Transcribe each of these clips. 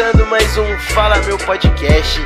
começando mais um Fala Meu Podcast.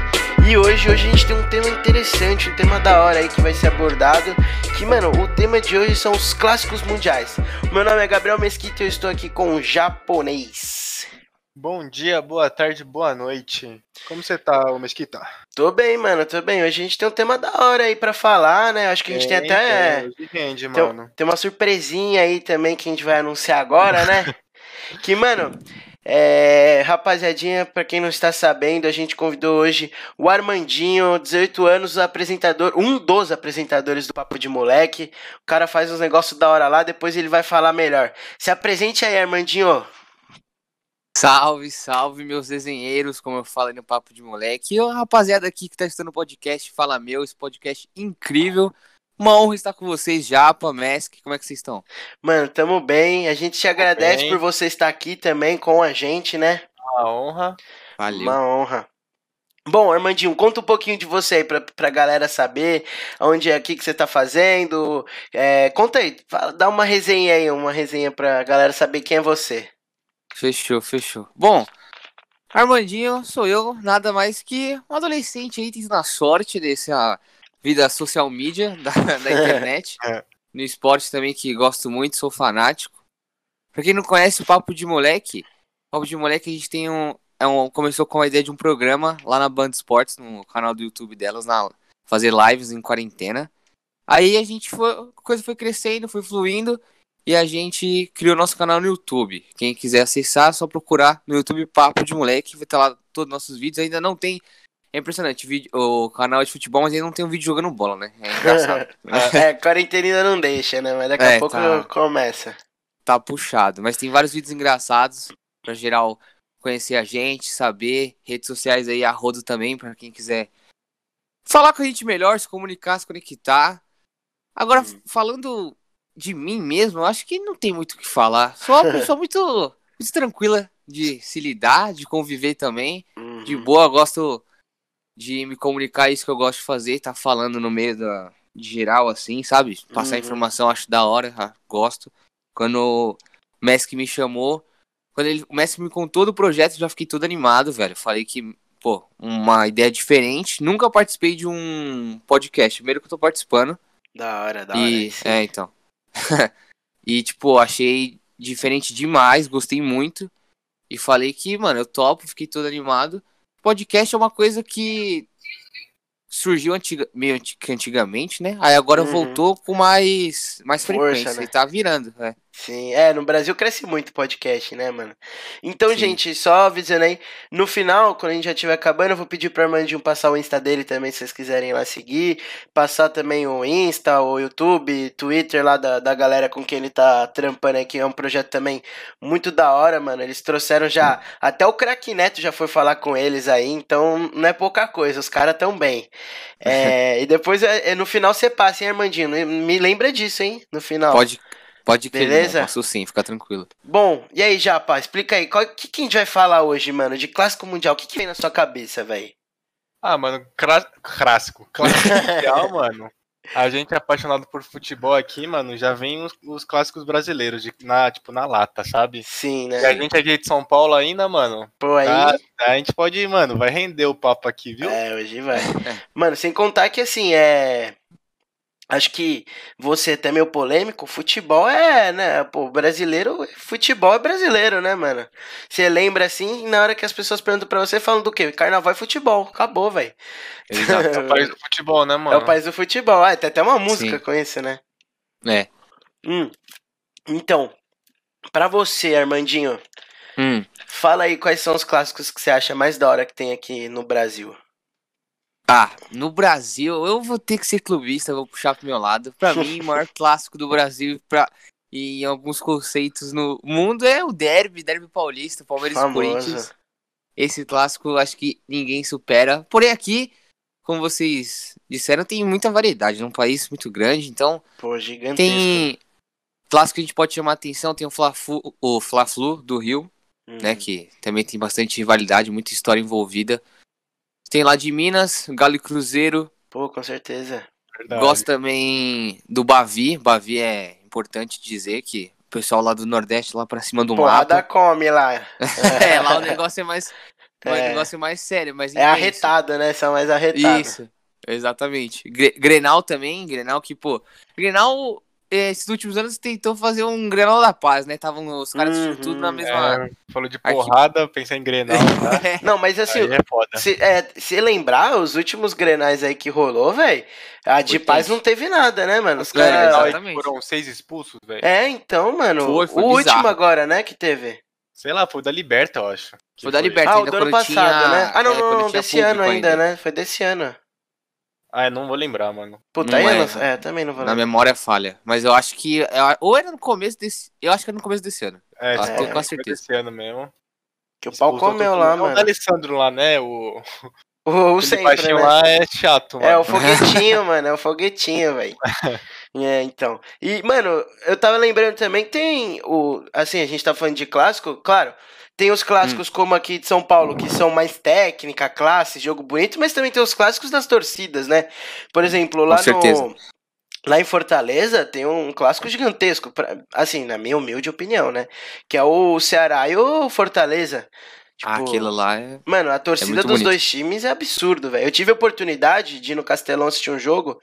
E hoje, hoje a gente tem um tema interessante, um tema da hora aí que vai ser abordado. Que, mano, o tema de hoje são os clássicos mundiais. Meu nome é Gabriel Mesquita e eu estou aqui com o japonês. Bom dia, boa tarde, boa noite. Como você tá, ô Mesquita? Tô bem, mano, tô bem. Hoje a gente tem um tema da hora aí pra falar, né? Acho que a gente tem, tem até. Tem, rende, tem, mano. tem uma surpresinha aí também que a gente vai anunciar agora, né? que, mano, é, rapaziadinha, para quem não está sabendo, a gente convidou hoje o Armandinho, 18 anos, apresentador, um dos apresentadores do Papo de Moleque. O cara faz uns negócios da hora lá, depois ele vai falar melhor. Se apresente aí, Armandinho. Salve, salve, meus desenheiros, como eu falei no Papo de Moleque. E a rapaziada aqui que tá estudando o podcast, Fala Meu, esse podcast incrível. Uma honra estar com vocês, Japa, Mesk, como é que vocês estão? Mano, tamo bem. A gente te agradece bem. por você estar aqui também com a gente, né? Uma honra. Valeu. Uma honra. Bom, Armandinho, conta um pouquinho de você aí pra, pra galera saber onde é aqui que você tá fazendo. É, conta aí, fala, dá uma resenha aí, uma resenha pra galera saber quem é você. Fechou, fechou. Bom, Armandinho sou eu, nada mais que um adolescente aí tendo a sorte desse. Uh, vida social media da, da internet. é. No esporte também, que gosto muito, sou fanático. Pra quem não conhece o Papo de Moleque, Papo de Moleque a gente tem um, é um. Começou com a ideia de um programa lá na Band Sports, no canal do YouTube delas, na, fazer lives em quarentena. Aí a gente foi. A coisa foi crescendo, foi fluindo. E a gente criou nosso canal no YouTube. Quem quiser acessar, é só procurar no YouTube Papo de Moleque. Vai estar lá todos os nossos vídeos. Ainda não tem é impressionante, o canal de futebol, mas ele não tem um vídeo jogando bola, né? É engraçado. é, quarentena ainda não deixa, né? Mas daqui é, a pouco tá, começa. Tá puxado, mas tem vários vídeos engraçados pra geral conhecer a gente, saber. Redes sociais aí, a Rodo também, pra quem quiser falar com a gente melhor, se comunicar, se conectar. Agora, hum. falando de mim mesmo, eu acho que não tem muito o que falar. Sou uma pessoa muito, muito tranquila de se lidar, de conviver também. Uhum. De boa, gosto de me comunicar isso que eu gosto de fazer, tá falando no meio da, de geral, assim, sabe? Passar uhum. informação, acho da hora, ah, gosto. Quando o Messi me chamou, quando ele, o Messi me contou do projeto, já fiquei todo animado, velho. Falei que, pô, uma ideia diferente. Nunca participei de um podcast, primeiro que eu tô participando. Da hora, da e, hora. É, então. e, tipo, achei diferente demais, gostei muito. E falei que, mano, eu topo, fiquei todo animado podcast é uma coisa que surgiu antiga, meio antigamente, né? Aí agora uhum. voltou com mais, mais Força, frequência né? e tá virando, né? Sim, é, no Brasil cresce muito podcast, né, mano? Então, Sim. gente, só avisando aí, no final, quando a gente já estiver acabando, eu vou pedir pro Armandinho passar o Insta dele também, se vocês quiserem lá seguir. Passar também o Insta, o YouTube, Twitter lá da, da galera com quem ele tá trampando aqui. É um projeto também muito da hora, mano. Eles trouxeram já. Até o Crack Neto já foi falar com eles aí, então não é pouca coisa, os caras tão bem. É, e depois, é, é, no final, você passa, hein, Armandinho? Me lembra disso, hein? No final. Pode, Pode crer, Beleza? Posso sim, fica tranquilo. Bom, e aí, Japa, explica aí, o que, que a gente vai falar hoje, mano, de clássico mundial? O que, que vem na sua cabeça, velho? Ah, mano, clássico. Clássico mundial, mano. A gente é apaixonado por futebol aqui, mano, já vem os, os, clássicos brasileiros, de, na, tipo, na lata, sabe? Sim, né? E a gente é de São Paulo ainda, mano. Pô, aí... Tá, a gente pode, mano, vai render o papo aqui, viu? É, hoje vai. mano, sem contar que, assim, é... Acho que você é até meio polêmico, futebol é, né, pô, brasileiro, futebol é brasileiro, né, mano? Você lembra assim, na hora que as pessoas perguntam pra você, falam do quê? Carnaval é futebol, acabou, velho. Exato, é o país do futebol, né, mano? É o país do futebol, ah, tem até uma música Sim. com isso, né? É. Hum. Então, pra você, Armandinho, hum. fala aí quais são os clássicos que você acha mais da hora que tem aqui no Brasil. Ah, no Brasil, eu vou ter que ser clubista, vou puxar pro meu lado. Pra mim, o maior clássico do Brasil pra, e em alguns conceitos no mundo é o derby, derby paulista, Palmeiras e Corinthians. Esse clássico acho que ninguém supera. Porém, aqui, como vocês disseram, tem muita variedade. É um país muito grande, então. Pô, gigantesco. Tem clássico que a gente pode chamar atenção, tem o Fla-Flu, Fla-Flu do Rio, né, uhum. né? Que também tem bastante rivalidade, muita história envolvida. Tem lá de Minas, Galo e Cruzeiro. Pô, com certeza. Verdade. Gosto também do Bavi. Bavi é importante dizer que o pessoal lá do Nordeste, lá pra cima do Porrada mato. come lá. é, lá o negócio é mais, Mas É. o negócio é mais sério, mais É intenso. arretada, né? São mais arretadas. Isso, exatamente. Gre- Grenal também, Grenal que, pô. Grenal, esses últimos anos tentou fazer um Grenal da paz, né? Estavam os caras Uhum, tudo na mesma. É, falou de Aqui- porrada, pensar em Grenal, tá? Não, mas assim, Aí é foda. se, é, se lembrar, os últimos grenais aí que rolou, velho, a de Foi paz tenso. não teve nada, né, mano? Os É, caras. Foram seis expulsos, velho. É, então, mano. Foi, foi o último bizarro. agora, né, que teve. Sei lá, foi o da Liberta, eu acho. Foi da Liberta Ah, o ainda do ano passado, tinha. né? Ah, não, é, não, não, desse ano público ainda, né? Foi desse ano. Ah, eu não vou lembrar, mano. Puta, Não aí eu é, não- é, também não vou Na lembrar. memória falha. Mas eu acho que. eu- Ou era no começo desse. Eu acho que era no começo desse ano. É, tipo, tô com certeza. desse ano mesmo. Que o pau comeu lá, mundo. É O mano. Alessandro lá, né? O, O, o sempre, baixinho né? lá é chato, mano. É, o foguetinho, mano, é o foguetinho, velho. É, então. E, mano, eu tava lembrando também que tem o. Assim, a gente tá falando de clássico, claro. Tem os clássicos como aqui de São Paulo, que são mais técnica, classe, jogo bonito, mas também tem os clássicos das torcidas, né? Por exemplo, lá no. Lá em Fortaleza tem um clássico gigantesco, pra- assim, na minha humilde opinião, né? Que é o Ceará e o Fortaleza. Tipo, Ah, aquilo lá é. Mano, a torcida muito dos bonito. dois times é absurdo, velho. Eu tive a oportunidade de ir no Castelão assistir um jogo.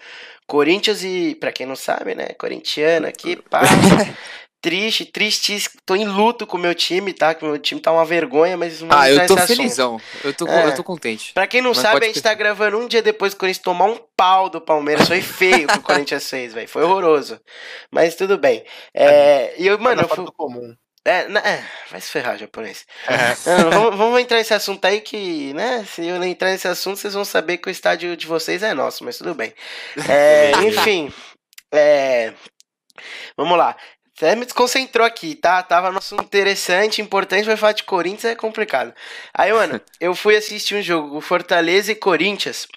Corinthians e. Pra quem não sabe, né? Corintiano aqui, pá. Triste, tristíssimo. Tô em luto com o meu time, tá? Que meu time tá uma vergonha, mas não Ah, eu tô nesse assunto. felizão. Eu tô, É. eu tô contente. Pra quem não Mas sabe, pode a gente tá gravando um dia depois que o Corinthians tomar um pau do Palmeiras. Foi feio que o Corinthians fez, velho. Foi horroroso. Mas tudo bem. É, e eu, mano, eu fui, do comum. É, na- é, vai se ferrar, japonês. É. Não, vamos, vamos entrar nesse assunto aí que, né? Se eu entrar nesse assunto, vocês vão saber que o estádio de vocês é nosso, mas tudo bem. É, enfim, é, vamos lá. Você me desconcentrou aqui, tá? Tava no assunto interessante, importante, mas falar de Corinthians é complicado. Aí, mano, eu fui assistir um jogo, Fortaleza e Corinthians,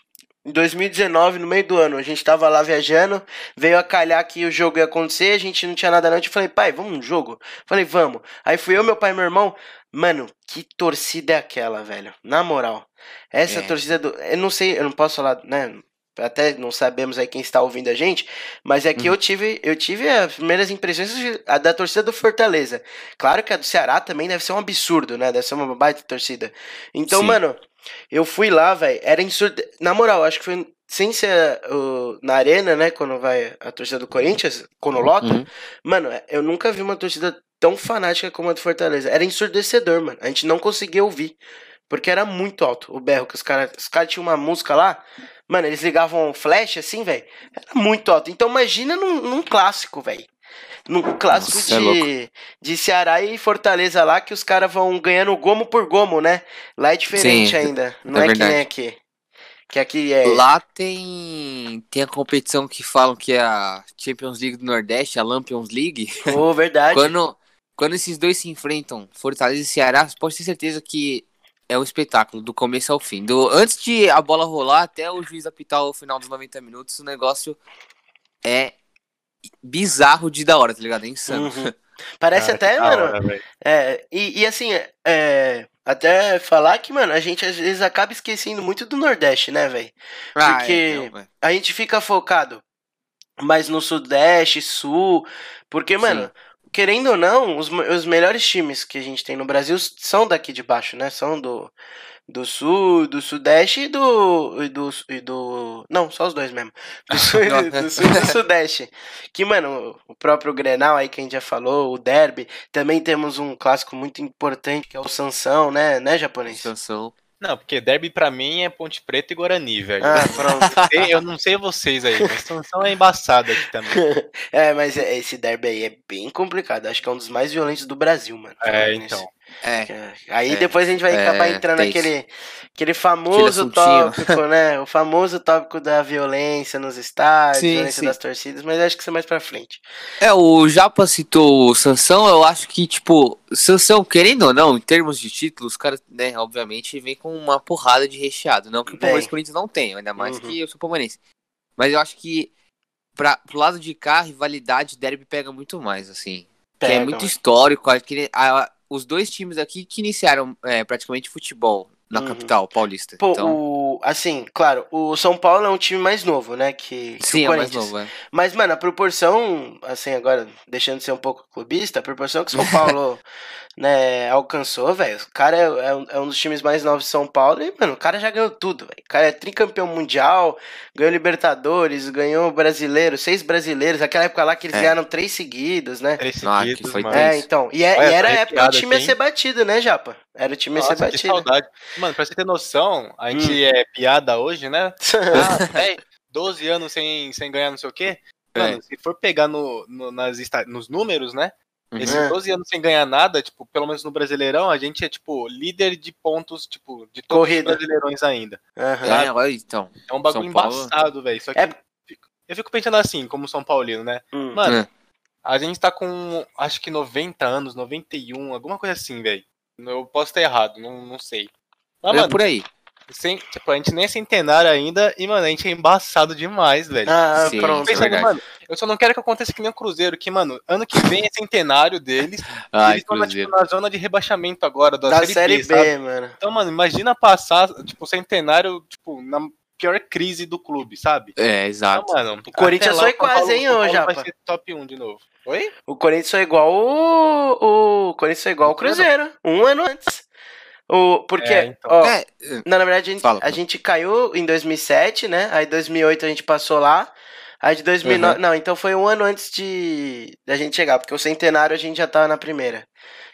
em 2019, no meio do ano. A gente tava lá viajando, veio a calhar que o jogo ia acontecer, a gente não tinha nada não. Eu falei, pai, vamos num jogo? Falei, vamos. Aí fui eu, meu pai e meu irmão. Mano, que torcida é aquela, velho? Na moral. Essa É. torcida do. Eu não sei, eu não posso falar, né? Até não sabemos aí quem está ouvindo a gente, mas é que eu tive, eu tive as primeiras impressões da torcida do Fortaleza. Claro que a do Ceará também deve ser um absurdo, né? Deve ser uma baita torcida. Então, Sim. mano, eu fui lá, velho, era insurdo. Na moral, acho que foi sem ser uh, na arena, né? Quando vai a torcida do Corinthians, quando lota. Uhum. Mano, eu nunca vi uma torcida tão fanática como a do Fortaleza. Era ensurdecedor, mano. A gente não conseguia ouvir. Porque era muito alto o berro que os caras. Os caras tinham uma música lá. Mano, eles ligavam flash assim, velho. Era muito alto. Então imagina num, num clássico, velho. Num clássico Nossa, é de, de Ceará e Fortaleza lá, que os caras vão ganhando gomo por gomo, né? Lá é diferente Sim, ainda. Não é é, que nem aqui. Que aqui é. Lá tem, tem a competição que falam que é a Champions League do Nordeste, a Lampions League. Ô, verdade. Quando, quando esses dois se enfrentam, Fortaleza e Ceará, você pode ter certeza que é um espetáculo, do começo ao fim. Do, antes de a bola rolar até o juiz apitar o final dos 90 minutos, o negócio é bizarro de da hora, tá ligado? É insano. Uhum. Parece Cara, até, mano. hora. É, e, e assim, é, até falar que, mano, a gente às vezes acaba esquecendo muito do Nordeste, né, velho? Ah, Porque- é, não, é. A gente fica focado mais no Sudeste, Sul, porque, mano, querendo ou não, os, os melhores times que a gente tem no Brasil são daqui de baixo, né? São do, do Sul, do Sudeste e do, e do, e do... Não, só os dois mesmo. Do Sul, e- do sul e do Sudeste. Que, mano, o próprio Grenal aí que a gente já falou, o Derby, também temos um clássico muito importante que é o Sansão, né, né, japonês? Expansão. Não, porque derby pra mim é Ponte Preta e Guarani, velho. Ah, pronto. Sei- Eu não sei vocês aí, mas Sansão é embaçado aqui também. É, mas esse derby aí é bem complicado. Acho que é um dos mais violentos do Brasil, mano. É, então. É, É, Aí É, depois a gente vai é, acabar entrando tem naquele aquele famoso tópico, né? O famoso tópico da violência nos estádios, Sim, violência sim. das torcidas, mas acho que isso é mais pra frente. É, o Japa citou o Sansão, eu acho que, tipo, Sansão, querendo ou não, em termos de títulos, os caras, né, obviamente, vem com uma porrada de recheado. Não que o Palmeiras Corinthians não tenham, ainda mais Uhum. que eu sou palmeirense. Mas eu acho que, pra, pro lado de cá, a rivalidade derby pega muito mais, assim. que é Pega, muito mano. histórico. Acho que a- os dois times aqui que iniciaram é, praticamente futebol na Uhum. capital paulista. Pô, então, o. Assim, claro, o São Paulo é um time mais novo, né? Que, que sim, o é mais novo, é. Mas, mano, a proporção, assim, agora, deixando de ser um pouco clubista, a proporção que o São Paulo, né, alcançou, velho. O cara é, é um, é um dos times mais novos de São Paulo e, mano, o cara já ganhou tudo, velho. O cara é tricampeão mundial, ganhou Libertadores, ganhou brasileiro, seis brasileiros. Aquela época lá que eles É. ganharam três seguidos, né? Três Ah, que seguidos, foi mano. É, então. E, é- Olha, e era a época que o time ia aqui, ser batido, né, Japa? Era o time ia ser Nossa, que batido. saudade. Mano, pra você ter noção, a gente Hum. é piada hoje, né? Ah, 10, 12 anos sem, sem ganhar não sei o quê. Mano, se for pegar no, no- nas, nos números, né? Uhum. Esses É. 12 anos sem ganhar nada, tipo, pelo menos no Brasileirão, a gente é, tipo, líder de pontos, tipo, de todos Corrida. os brasileirões ainda. Aham. É, olha, então. É um bagulho embaçado, velho. Só que É- eu fico pensando assim, como São Paulino, né? Hum. Mano, É. a gente tá com, acho que 90 anos, 91, alguma coisa assim, velho. Eu posso estar errado, não, não sei. Mas, Olha mano, por aí. sem, tipo, a gente nem é centenário ainda e, mano, a gente é embaçado demais, velho. Ah, Sim. pronto. É Pensando, verdade. mano, eu só não quero que aconteça que nem o Cruzeiro, que, mano, ano que vem é centenário deles. e Ai, eles estão tipo, na zona de rebaixamento agora da, Da série, Série B, B, sabe? mano. Então, mano, imagina passar, tipo, centenário, tipo, na pior crise do clube, sabe? É, exato. Então, mano, O Corinthians foi quase, hein, ô, Japa? Vai ser top 1 de novo. Oi? O Corinthians foi igual o. O Corinthians foi igual o Cruzeiro. Um ano antes. O, porque, É, então. ó, É, não, na verdade, a gente, Fala, a gente caiu em 2007, né? Aí em 2008 a gente passou lá. Aí de 2009. Não, então foi um ano antes de da gente chegar, porque o centenário a gente já tava na primeira.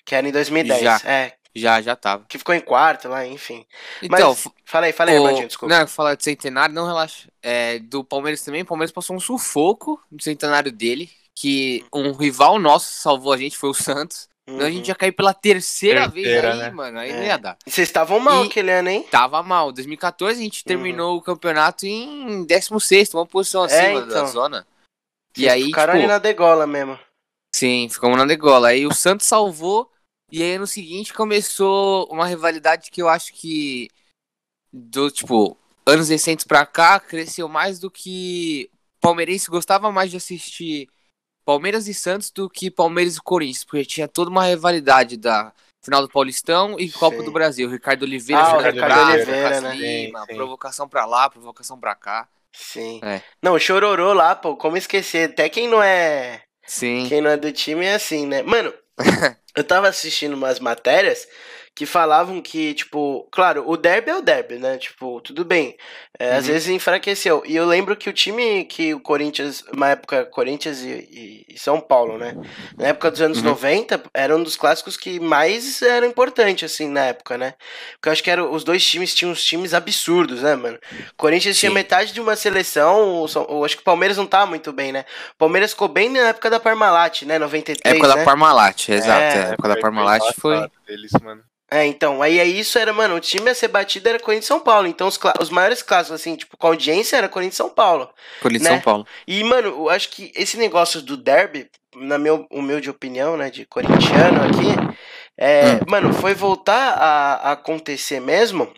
Que era em 2010. Já. É, já, já tava. que ficou em quarto lá, enfim. Então, Mas, fala aí, fala aí, o- Armandinho, desculpa. Não, falar de centenário, não relaxa. É, do Palmeiras também, o Palmeiras passou um sufoco no centenário dele, que um rival nosso salvou a gente, foi o Santos. Senão a Uhum. gente ia cair pela terceira, vez Terceira, aí, né? mano. Aí É. não ia dar. E Vocês estavam mal E- aquele ano, hein? Tava mal. 2014 a gente terminou o campeonato em 16, uma posição acima É, então. da zona. E Vocês aí, ficaram tipo, ali na degola mesmo. Sim, ficamos na degola. Aí o Santos salvou. E aí no seguinte começou uma rivalidade que eu acho que do tipo anos recentes pra cá cresceu mais do que palmeirense gostava mais de assistir Palmeiras e Santos do que Palmeiras e Corinthians, porque tinha toda uma rivalidade da final do Paulistão e Copa Sim. do Brasil. Ricardo Oliveira, Ah, Ricardo Braga, Oliveira, né? Lima, Sim, sim. provocação pra lá, provocação pra cá. Sim. É. Não, chororô lá, pô, como esquecer? Até quem não é. Sim. Quem não é do time é assim, né? Mano, eu tava assistindo umas matérias que falavam que, tipo, claro, o derby é o derby, né? Tipo, tudo bem. É, Às Uhum. vezes enfraqueceu. E eu lembro que o time que o Corinthians, uma época, Corinthians e, e- São Paulo, né? Na época dos anos Uhum. 90, era um dos clássicos que mais eram importantes, assim, na época, né? Porque eu acho que era, os dois times tinham uns times absurdos, né, mano? O Corinthians tinha Sim. metade de uma seleção, eu acho que o Palmeiras não tava muito bem, né? O Palmeiras ficou bem na época da Parmalat, né? 93, Época né? da Parmalat, exato. É, É, a época da Parmalat foi. Deles, mano. É, então, aí, aí isso era, mano, o time a ser batido era Corinthians e São Paulo. Então, os, os maiores clássicos, assim, tipo, com audiência era Corinthians e São Paulo. Corinthians né? São Paulo. E, mano, eu acho que esse negócio do derby, na minha humilde opinião, né, de corintiano aqui, é, Hum. mano, foi voltar a, a acontecer mesmo,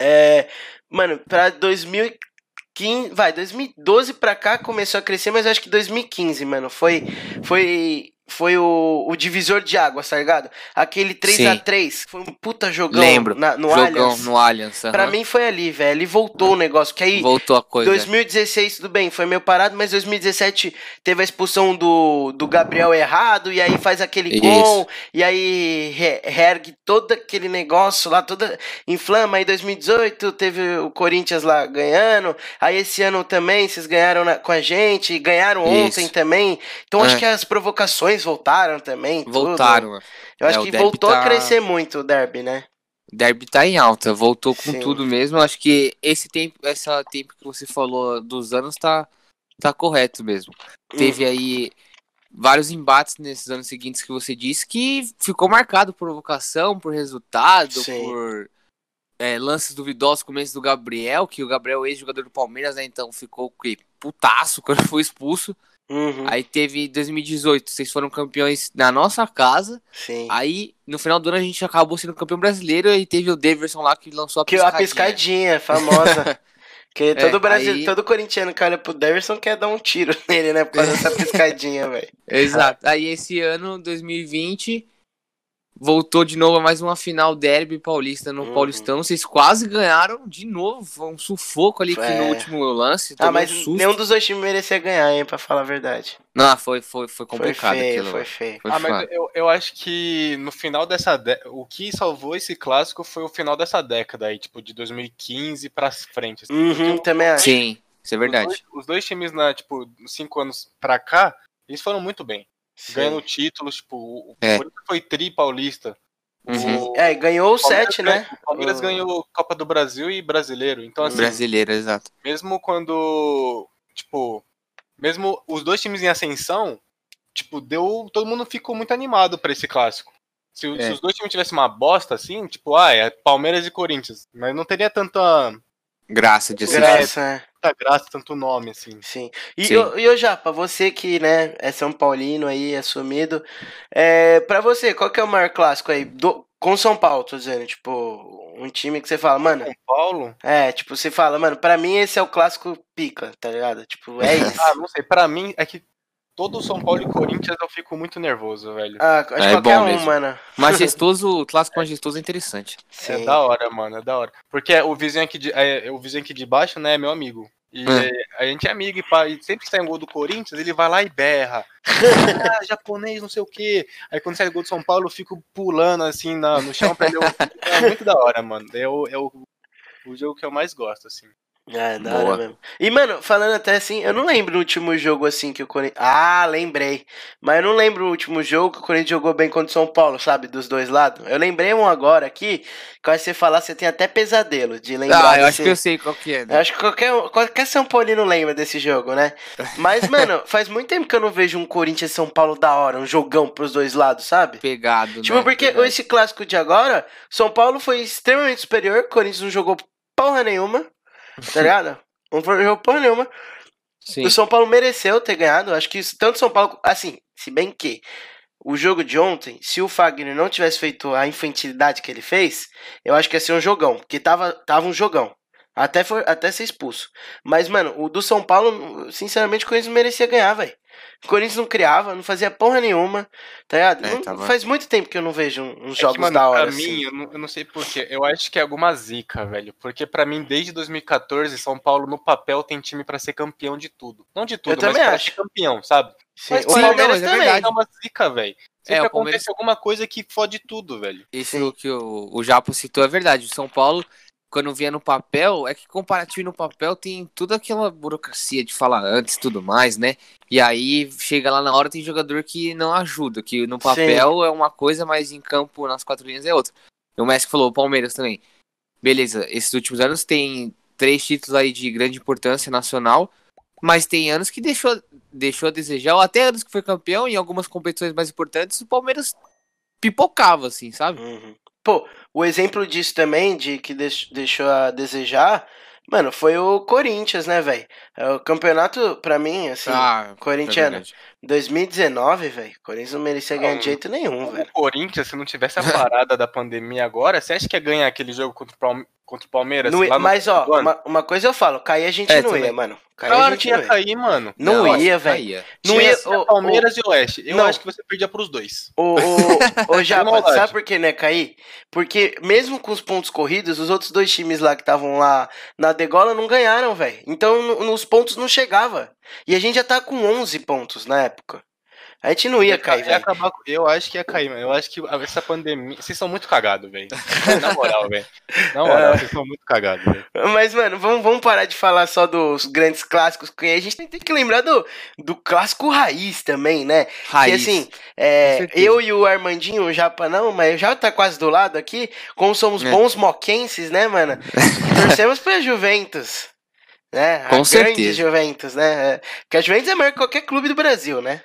é, mano, pra 2015, vai, 2012 pra cá começou a crescer, mas eu acho que 2015, mano, foi, foi, foi o, o divisor de águas, tá ligado? Aquele 3x3, foi um puta jogão Lembro. na- no Jogão Allianz. no Allianz. Pra aham. mim foi ali, velho, e voltou o negócio, que aí... Voltou a coisa. 2016, tudo bem, foi meio parado, mas 2017 teve a expulsão do, do Gabriel errado, e aí faz aquele Isso. gol, e aí re- reergue todo aquele negócio lá, toda inflama. Aí 2018 teve o Corinthians lá ganhando, aí esse ano também vocês ganharam na- com a gente, ganharam ontem Isso. também. Então acho É. que as provocações voltaram também. tudo. Voltaram. mano. Eu acho É, que voltou a tá- crescer muito o derby, né? Derby tá em alta, voltou com Sim. tudo mesmo. Acho que esse tempo, esse tempo que você falou dos anos tá, tá correto mesmo. Hum. Teve aí vários embates nesses anos seguintes que você disse que ficou marcado por provocação, por resultado, Sim. por é, lances duvidosos, começo do Gabriel, que o Gabriel ex-jogador do Palmeiras, né? Então ficou que putaço quando foi expulso. Uhum, Aí teve 2018, vocês foram campeões na nossa casa. sim. Aí, no final do ano, a gente acabou sendo campeão brasileiro e teve o Daverson lá que lançou a Que piscadinha. a piscadinha, famosa. Que todo, Brasil, aí- todo corintiano que olha pro Davidson quer dar um tiro nele, né? Por causa dessa piscadinha, velho. Exato. Aí, esse ano, 2020, voltou de novo a mais uma final derby paulista no Uhum. Paulistão. Vocês quase ganharam de novo. Foi um sufoco ali que É. no último lance. Ah, mas um nenhum dos dois times merecia ganhar, hein, pra falar a verdade. Não, foi, foi, foi Foi complicado feio, aquilo. foi feio. Foi Ah, mas eu, eu acho que no final dessa década, o que salvou esse clássico foi o final dessa década aí, tipo, de 2015 pra frente. assim. Uhum, Porque também acho. Sim, isso é os verdade. dois- Os dois, times, na, tipo, nos cinco anos pra cá, eles foram muito bem. Sim. Ganhando títulos, tipo, o É. Corinthians foi tri paulista. Uhum. O É, ganhou o 7, né? O Palmeiras O- ganhou Copa do Brasil e Brasileiro. Então, assim, Brasileiro, exato. mesmo quando, tipo, mesmo os dois times em ascensão, tipo, deu, todo mundo ficou muito animado pra esse clássico. Se, o- É. se os dois times tivessem uma bosta assim, tipo, ah, é Palmeiras e Corinthians, mas não teria tanta, Graça de assistir. Graça, é. tanta graça, tanto nome assim. Sim. E, Sim. ô- E ô Japa, você que, né, é São Paulino aí, assumido, é, pra você, qual que é o maior clássico aí? Do, com São Paulo, tô dizendo, tipo, um time que você fala, mano, São Paulo, é, tipo, você fala, mano, pra mim esse é o clássico pica, tá ligado? Tipo, é isso. ah, não sei, pra mim é que todo São Paulo e Corinthians eu fico muito nervoso, velho. Ah, acho que É qualquer bom um, mesmo. mano. Majestoso, o clássico majestoso é interessante. É Sim. da hora, mano, é da hora. Porque o vizinho aqui de, é, o vizinho aqui de baixo, né, é meu amigo. E É. a gente é amigo e, pá, e sempre que sai um gol do Corinthians, ele vai lá e berra. ah, japonês, não sei o quê. Aí quando sai gol do São Paulo, eu fico pulando assim na- no chão pra ele. É muito da hora, mano. É o, é o, o jogo que eu mais gosto, assim. É, da Boa. hora mesmo. E, mano, falando até assim, eu não lembro o último jogo assim que o Corinthians. Ah, lembrei. Mas eu não lembro o último jogo que o Corinthians jogou bem contra o São Paulo, sabe? Dos dois lados. Eu lembrei um agora aqui, que aí você falar, você tem até pesadelo de lembrar. Ah, eu acho desse- que eu sei qual que é. Eu né? acho que qualquer, qualquer São Paulino lembra desse jogo, né? Mas, mano, faz muito tempo que eu não vejo um Corinthians e São Paulo da hora, um jogão pros dois lados, sabe? Pegado, Tipo, né? porque Pegado. esse clássico de agora, São Paulo foi extremamente superior, Corinthians não jogou porra nenhuma, tá ligado? Não jogou porra nenhuma. Sim. O São Paulo mereceu ter ganhado. Acho que tanto São Paulo. Assim, se bem que o jogo de ontem, se o Fagner não tivesse feito a infantilidade que ele fez, eu acho que ia ser um jogão. Porque tava, tava um jogão. Até, for, até ser expulso. Mas, mano, o do São Paulo, sinceramente, o Corinthians merecia ganhar, velho. O Corinthians não criava, não fazia porra nenhuma, tá ligado? É, Faz muito tempo que eu não vejo um- uns É que, jogos mano, da hora, pra assim. mim, eu não, eu não sei porquê. Eu acho que é alguma zica, velho. Porque pra mim, desde 2014, São Paulo no papel tem time pra ser campeão de tudo. Não de tudo, mas também pra acho. ser campeão, sabe? Sim, Mas o sim, Palmeiras não, mas é também. verdade. É uma zica, velho. Sempre É, acontece Palmeiras- alguma coisa que fode tudo, velho. Isso Sim. que o, o Japo citou é verdade. O São Paulo, quando via no papel, é que comparativo no papel tem toda aquela burocracia de falar antes e tudo mais, né? E aí chega lá na hora tem jogador que não ajuda, que no papel é uma coisa, mas em campo, nas quatro linhas é outra. E o Messi falou, o Palmeiras também. Beleza, esses últimos anos tem três títulos aí de grande importância nacional, mas tem anos que deixou, deixou a desejar, ou até anos que foi campeão, em algumas competições mais importantes, o Palmeiras pipocava, assim, sabe? Uhum. Pô, o exemplo disso também, de que deix- deixou a desejar, mano, foi o Corinthians, né, velho? O campeonato, pra mim, assim, ah, corintiano, é verdade. 2019, velho, o Corinthians não merecia ganhar Não, de jeito nenhum, O velho. Corinthians, se não tivesse a parada da pandemia agora, você acha que ia ganhar aquele jogo contra o, contra o Palmeiras? Ia- no mas, ó, do ano? uma, uma coisa eu falo, cair a gente É, não ia, também. mano. Cair a Claro gente que não ia ia. cair, mano. Não, Não, ia, velho. Não ia. ô, Palmeiras e Oeste. Eu Não. acho que você perdia pros dois. Ô, ô, ô Japa, sabe por que não ia cair? Porque mesmo com os pontos corridos, os outros dois times lá que estavam lá na degola não ganharam, velho. Então no- nos pontos não chegava. E a gente já tá com 11 pontos na época. A gente não ia cair, Ia velho. eu acho que ia cair, mano. Eu acho que essa pandemia. Vocês são muito cagados, velho. Na moral, velho. Na moral, vocês são muito cagados, velho. Mas, mano, vamos, vamos parar de falar só dos grandes clássicos. porque A gente tem, que lembrar do, do clássico raiz também, né? Raiz. Que assim, é, eu e o Armandinho, o Japa não, mas já tá quase do lado aqui. Como somos É. bons moquenses, né, mano? Torcemos pra Juventus. Né? A Com grande certeza. Juventus, né? É, Porque a Juventus é maior que qualquer clube do Brasil, né?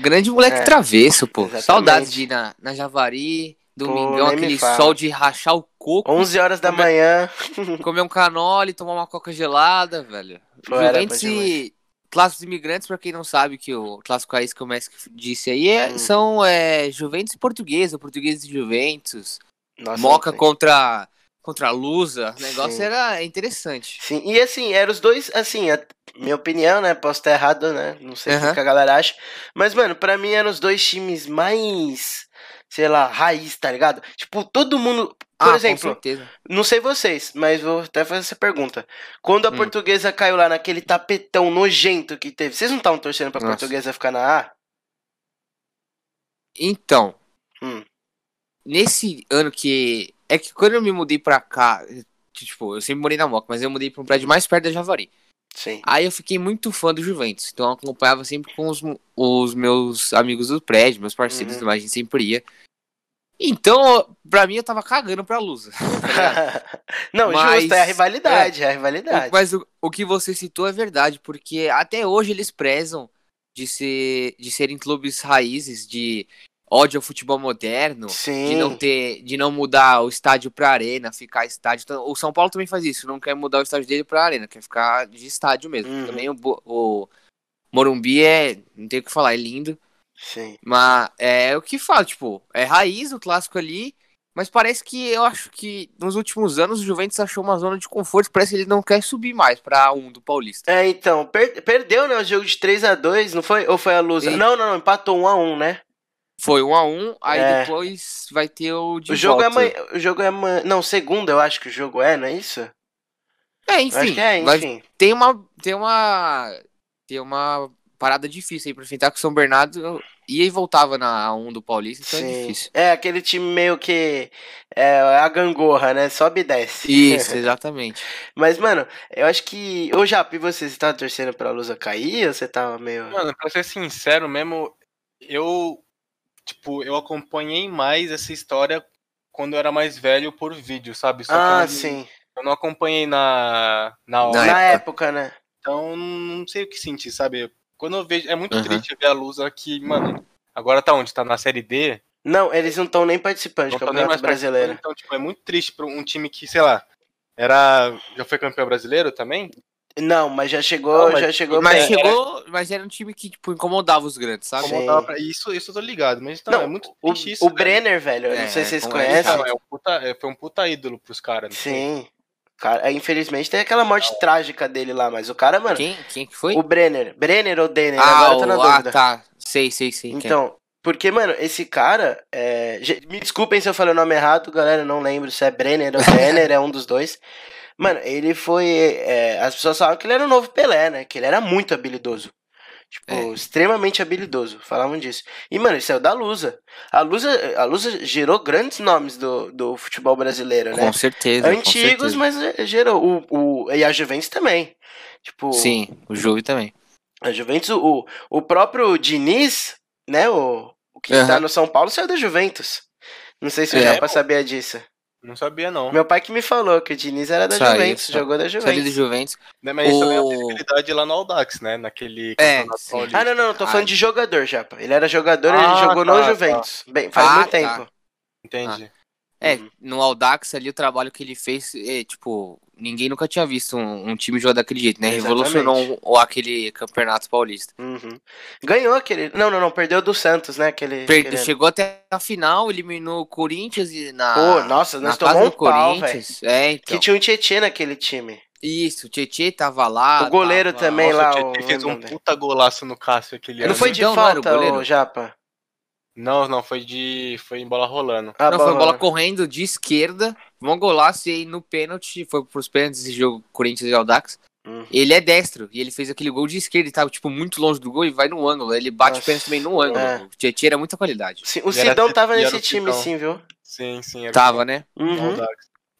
Grande moleque É. travesso, pô. Exatamente. Saudades de ir na, na Javari, domingão, me aquele sol de rachar o coco, 11 horas da Como é- manhã. comer um canole, tomar uma coca gelada, velho. Pô, Juventus e clássicos imigrantes, pra quem não sabe, que o clássico raiz que o Messi disse aí, é- Hum. são é, Juventus e português, ou português e Juventus. Nossa, Moca contra, contra a Lusa, o negócio Sim. era interessante. Sim, e assim, eram os dois, assim, a minha opinião, né? Posso estar errado, né? Não sei o Aham. que a galera acha. Mas, mano, pra mim eram os dois times mais sei lá, raiz, tá ligado? Tipo, todo mundo. Por ah, exemplo, não sei vocês, mas vou até fazer essa pergunta. Quando a Hum. portuguesa caiu lá naquele tapetão nojento que teve, vocês não estavam torcendo pra Nossa. portuguesa ficar na A? Então, Hum. nesse ano que. É que quando eu me mudei pra cá, tipo, eu sempre morei na Moca, mas eu mudei pra um prédio mais perto da Javari. Sim. Aí eu fiquei muito fã do Juventus. Então eu acompanhava sempre com os, os meus amigos do prédio, meus parceiros, Uhum. uhum. a gente sempre ia. Então, pra mim, eu tava cagando pra Lusa. não, Mas- justo, é a rivalidade, é, a rivalidade. Mas o, o que você citou é verdade, porque até hoje eles prezam de, ser, de serem clubes raízes, de ódio ao futebol moderno, Sim. de não ter, de não mudar o estádio pra arena, ficar estádio. Então, o São Paulo também faz isso, não quer mudar o estádio dele pra arena, quer ficar de estádio mesmo. Uhum. Também o, o Morumbi é, não tem o que falar, é lindo, Sim. mas é o que fala, tipo, é raiz o clássico ali. Mas parece que eu acho que nos últimos anos o Juventus achou uma zona de conforto. Parece que ele não quer subir mais pra um do Paulista. É, então, per- perdeu, né, o jogo de 3 a 2 não foi? Ou foi a Lusa? Sim. Não, não, não, empatou 1 a 1 né? Foi um a um, aí É. depois vai ter o de o jogo é volta. amanhã, o jogo é amanhã, não, segunda eu acho que o jogo é, não é isso? É, enfim, que é, enfim. tem uma tem uma tem uma parada difícil aí pra enfrentar com o São Bernardo ia e voltava na A1 do Paulista, então é Sim. difícil. É, aquele time meio que é a gangorra, né? Sobe e desce. Isso, exatamente. Mas, mano, eu acho que. Ô, Jap, e você, você tá torcendo pra Lusa cair ou você tava meio. Mano, pra ser sincero mesmo, eu. Tipo, eu acompanhei mais essa história quando eu era mais velho por vídeo, sabe? Só eu ah, sim. Eu não acompanhei na, na hora. Na época. época, né? Então, não sei o que sentir, sabe? Quando eu vejo. É muito Aham. triste ver a luz aqui, mano. Agora tá onde? Tá na série D? Não, eles não estão nem participando Não de campeonato mais brasileiro. Então, tipo, é muito triste pra um time que, sei lá, era. Já foi campeão brasileiro também? Não, mas já chegou, Não, mas- já chegou Mas bem. chegou, mas era um time que tipo incomodava os grandes, sabe? Pra- Isso, isso eu tô ligado, mas então, Não, é muito O, triste isso. o velho. Brenner, velho, eu não É, sei se vocês é conhecem. É um puta, é, foi um puta ídolo pros caras. não sei. Sim. Cara, é, infelizmente tem aquela morte trágica dele lá, mas o cara, mano, Quem, quem que foi? o Brenner, Brenner ou Denner, ah, agora eu tô na o- ah, dúvida. tá. Sei, sei, sei. quem. Então, porque, mano, esse cara. é, Me desculpem se eu falei o nome errado, galera. eu Não lembro se é Brenner ou Brenner, é um dos dois. Mano, ele foi. é, as pessoas falavam que ele era o novo Pelé, né? Que ele era muito habilidoso. Tipo, É. extremamente habilidoso. Falavam disso. E, mano, ele saiu da Lusa. A Lusa, a Lusa gerou grandes nomes do, do futebol brasileiro, né? Com certeza. com Antigos, certeza. mas é, gerou. O, o, e a Juventus também. Tipo, Sim, o Juve também. a Juventus, o, o próprio Diniz, né? O, o que Aham. tá no São Paulo saiu da Juventus. Não sei se o É. Japa sabia disso. Não sabia, não. Meu pai que me falou que o Diniz era da Saiu, Juventus, saiu. jogou da Saiu do Juventus. Juventus. Né, Mas isso também é O- uma visibilidade lá no Audax, né? Naquele É, campeonato sim. paulista. Ah, não, não, tô Ah. falando de jogador, Japa. Ele era jogador, ele Ah, jogou tá, no tá. Juventus. Bem, faz Ah, muito tá. tempo. Entendi. É, Uhum. no Audax ali o trabalho que ele fez, é, tipo, ninguém nunca tinha visto um, um time jogar daquele jeito, né? Exatamente. Revolucionou o- aquele campeonato paulista. Uhum. Ganhou aquele. Não, não, não, perdeu do Santos, né? Aquele. Perde- aquele- Chegou até a final, eliminou o Corinthians e na, Pô, nossa, na nós casa tomamos um pau. Corinthians. É, então. Que tinha um Tietê naquele time. Isso, o Tietê tava lá. O goleiro tava- também Nossa, lá, o Tietê o- fez o um puta golaço no Cássio aquele Não ano. foi de Então, não era o falta, goleiro? o Japa. Não, não, foi de. Foi em bola rolando. Ah, Não, foi bola rolando. correndo de esquerda, um golaço e aí no pênalti, foi pros pênaltis esse jogo Corinthians e Audax. Hum. Ele é destro e ele fez aquele gol de esquerda e tava tipo muito longe do gol e vai no ângulo. Ele bate Nossa, o pênalti também no ângulo. é. O Tietchan era muita qualidade. Sim, o Sidão tava nesse time sim, viu? Sim, sim. era Tava, né? Uhum.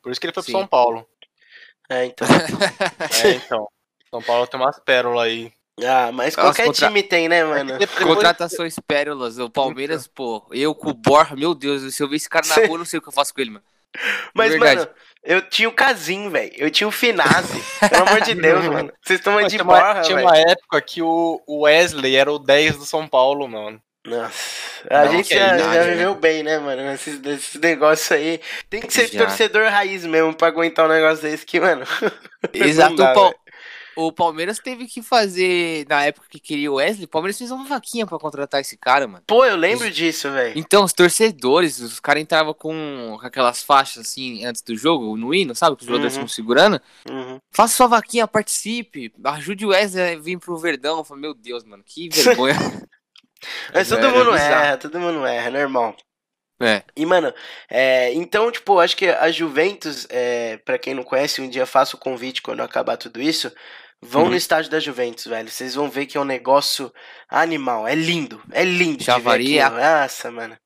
Por isso que ele foi pro Sim. São Paulo. É, então. É, então. São Paulo tem umas pérolas aí. Ah, mas Nossa, qualquer contra- time tem, né, mano? Depois- Contratações pérolas, o Palmeiras, pô, eu com o Borja, meu Deus, se eu ver esse cara na rua, eu não sei o que eu faço com ele, mano. Mas, verdade. mano, eu tinha o Casim, velho. Eu tinha o Finazzi. Pelo amor de Deus, mano. Vocês estão de tinha, uma, porra, tinha uma época que o o Wesley era o 10 do São Paulo, mano. Nossa. A Não, gente que já, idade, já né? viveu bem, né, mano? Nesses, nesses negócios aí. Tem que ser Já. torcedor raiz mesmo pra aguentar um negócio desse que, mano. Exato, dá, o, Pal-. O Palmeiras teve que fazer, na época que queria o Wesley, o Palmeiras fez uma vaquinha pra contratar esse cara, mano. Pô, eu lembro disso, velho. Então, os torcedores, os caras entravam com aquelas faixas assim antes do jogo, no hino, sabe? Que os jogadores Uhum. ficam segurando. Uhum. Faça sua vaquinha, participe, ajude o Wesley a vir pro Verdão. Eu falei, meu Deus, mano, que vergonha. Mas todo Era mundo bizarro. erra, todo mundo erra, né, irmão? É. E, mano, é, então, tipo, acho que a Juventus, é, para quem não conhece, um dia faço o convite quando acabar tudo isso. Vão Uhum. no estádio da Juventus, velho. Vocês vão ver que é um negócio animal. É lindo. É lindo. ver Javari é. Nossa, mano.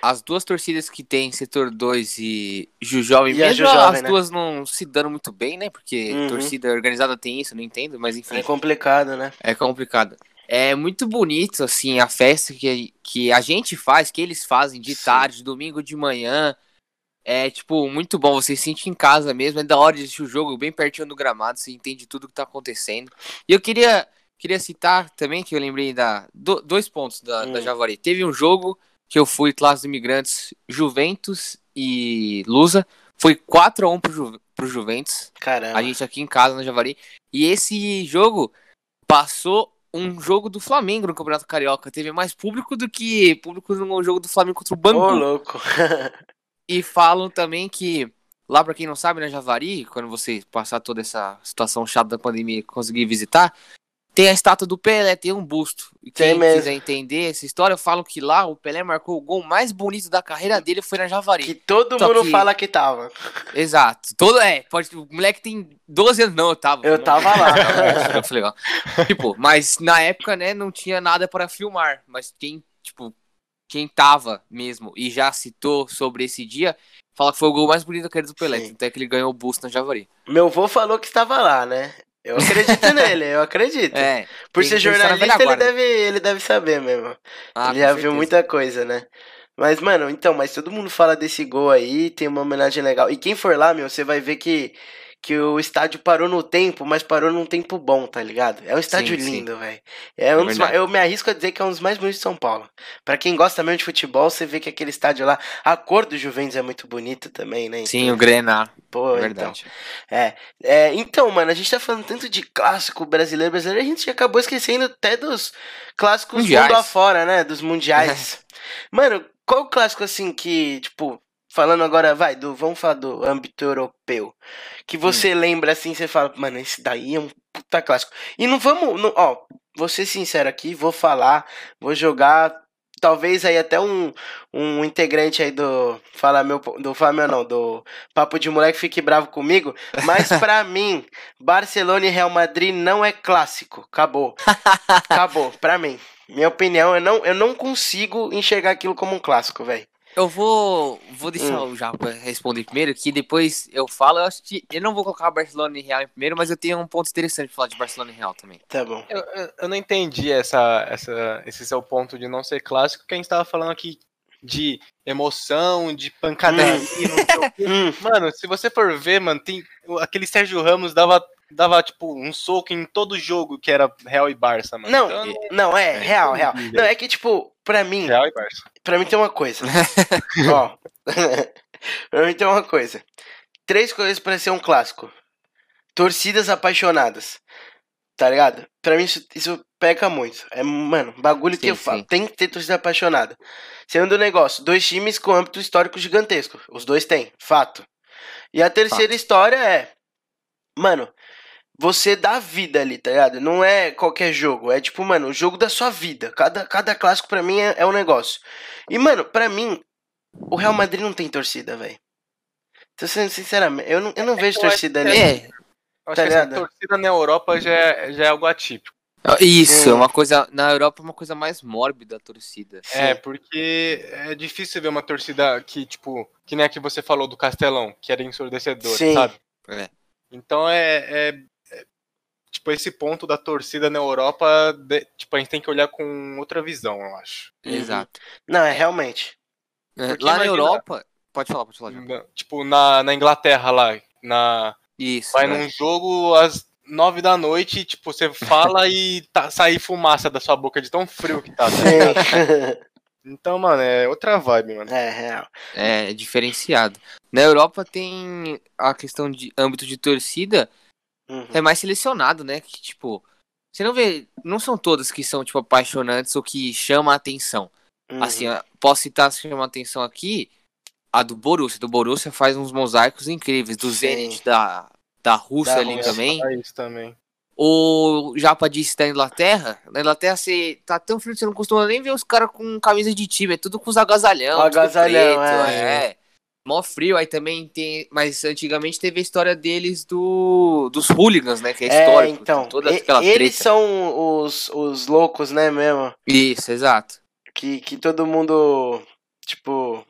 As duas torcidas que tem, setor 2 e Jujovem, E mesmo Jujovem, as né? duas não se dando muito bem, né? Porque Uhum. torcida organizada tem isso, não entendo, mas enfim, É complicado, né? é complicado. É muito bonito, assim, a festa que, que a gente faz, que eles fazem de Sim. tarde, domingo de manhã. É, tipo, muito bom. Você se sente em casa mesmo. É da hora de assistir o jogo bem pertinho do gramado. Você entende tudo que tá acontecendo. E eu queria, queria citar também, que eu lembrei da do- dois pontos da, da Hum. Javari. Teve um jogo que eu fui, classe dos imigrantes, Juventus e Lusa. Foi 4x1 pro, Ju, pro Juventus. Caramba. A gente aqui em casa na Javari. E esse jogo passou um jogo do Flamengo no Campeonato Carioca. Teve mais público do que público no jogo do Flamengo contra o Ô, Bangu. louco. E falam também que, lá pra quem não sabe, na Javari, quando você passar toda essa situação chata da pandemia e conseguir visitar, tem a estátua do Pelé, tem um busto. E quem quiser entender essa história, falam que lá o Pelé marcou o gol mais bonito da carreira dele foi na Javari. que todo Só mundo que- fala que tava. Exato. Todo, é, pode, o moleque tem 12 anos, não, eu tava. Eu tava lá. Nossa, foi legal. tipo, mas na época, né, não tinha nada para filmar. Mas quem, tipo, quem tava mesmo e já citou sobre esse dia, fala que foi o gol mais bonito da carreira do Pelé. Sim. Até que ele ganhou o busto na Javari. Meu avô falou que estava lá, né? Eu acredito nele, eu acredito. É. Por ser jornalista, ele deve, ele deve saber mesmo. Ah, ele já viu certeza. muita coisa, né? Mas, mano, então, mas todo mundo fala desse gol aí, tem uma homenagem legal. E quem for lá, meu, você vai ver que, que o estádio parou no tempo, mas parou num tempo bom, tá ligado? É um estádio Sim, lindo, velho. É um É ma- verdade. eu me arrisco a dizer que é um dos mais bonitos de São Paulo. Pra quem gosta mesmo de futebol, você vê que aquele estádio lá, a cor do Juventus é muito bonita também, né? Sim, o Grená. Pô, É então. verdade. É, é, então, mano, a gente tá falando tanto de clássico brasileiro, brasileiro, a gente acabou esquecendo até dos clássicos Mundiais. mundo afora, né? Dos mundiais. mano, qual o clássico assim que, tipo, falando agora, vai, do, vamos falar do âmbito europeu, que você lembra assim, você fala, mano, esse daí é um puta clássico. E não vamos, não, ó, vou ser sincero aqui, vou falar, vou jogar. Talvez aí até um, um integrante aí do. Fala meu. Do Fala meu não, do Papo de Moleque fique bravo comigo. Mas pra mim, Barcelona e Real Madrid não é clássico. Acabou. Acabou, pra mim. Minha opinião, eu não, eu não consigo enxergar aquilo como um clássico, velho. Eu vou, vou deixar Hum. o Japa responder primeiro, que depois eu falo. Eu acho que eu não vou colocar Barcelona e Real em primeiro, mas eu tenho um ponto interessante pra falar de Barcelona e Real também. Tá bom. Eu, eu- eu não entendi essa, essa, esse seu ponto de não ser clássico, que a gente tava falando aqui de emoção, de pancadaria, não sei o quê. Hum, Mano, se você for ver, mano, tem aquele Sérgio Ramos dava, dava tipo um soco em todo jogo que era Real e Barça, mano. não, Então, não, é, real, real. entendi, Não, é que, tipo, pra mim, Real e Barça. Pra mim tem uma coisa. Ó. pra mim tem uma coisa. Três coisas pra ser um clássico. Torcidas apaixonadas. Tá ligado? Pra mim isso, isso peca muito. É, mano, bagulho que Sim, eu falo. sim. Tem que ter torcida apaixonada. Segundo negócio, dois times com âmbito histórico gigantesco. Os dois têm, fato. E a terceira história é. Mano, você dá vida ali, tá ligado? Não é qualquer jogo. É tipo, mano, o jogo da sua vida. Cada, cada clássico pra mim é, é um negócio. E, mano, pra mim, o Real Madrid não tem torcida, velho. Tô sendo sinceramente, eu não, eu não vejo eu acho torcida que ali. É, Eu acho Tá que essa ligado? torcida na Europa já é, já é algo atípico. isso, Hum. é uma coisa. Na Europa é uma coisa mais mórbida a torcida. É, porque é difícil ver uma torcida que, tipo, que nem a que você falou do Castelão, que era ensurdecedor, Sim. sabe? É. Então é, é- é, Tipo, esse ponto da torcida na Europa, de- tipo, a gente tem que olhar com outra visão, eu acho. Uhum. Exato. Não, é realmente. É, Lá na imagina- Europa. Pode falar, pode falar. Na- tipo, na, na Inglaterra lá, na, Isso. vai né? num jogo às nove da noite, tipo, você fala e tá, sai fumaça da sua boca de tão frio que tá. tá. Então, mano, é outra vibe, mano. é, real. É diferenciado. Na Europa tem a questão de âmbito de torcida Uhum. é mais selecionado, né? Que tipo, você não vê, não são todas que são tipo apaixonantes ou que chamam a atenção. Uhum. Assim, posso citar se chama a atenção aqui, a do Borussia. Do Borussia faz uns mosaicos incríveis, do. Zenit da da Rússia Da ali Rússia. também. É também. o Japa disse da Inglaterra, na Inglaterra você tá tão frio que você não costuma nem ver os caras com camisa de time, é tudo com os agasalhão, O agasalhão, preto, é. é. Mó frio, aí também tem. Mas antigamente teve a história deles do. dos hooligans, né? Que é É, histórico. então. toda e- aquela eles treta. são os, os loucos, né, mesmo? Isso, exato. Que, que todo mundo, tipo.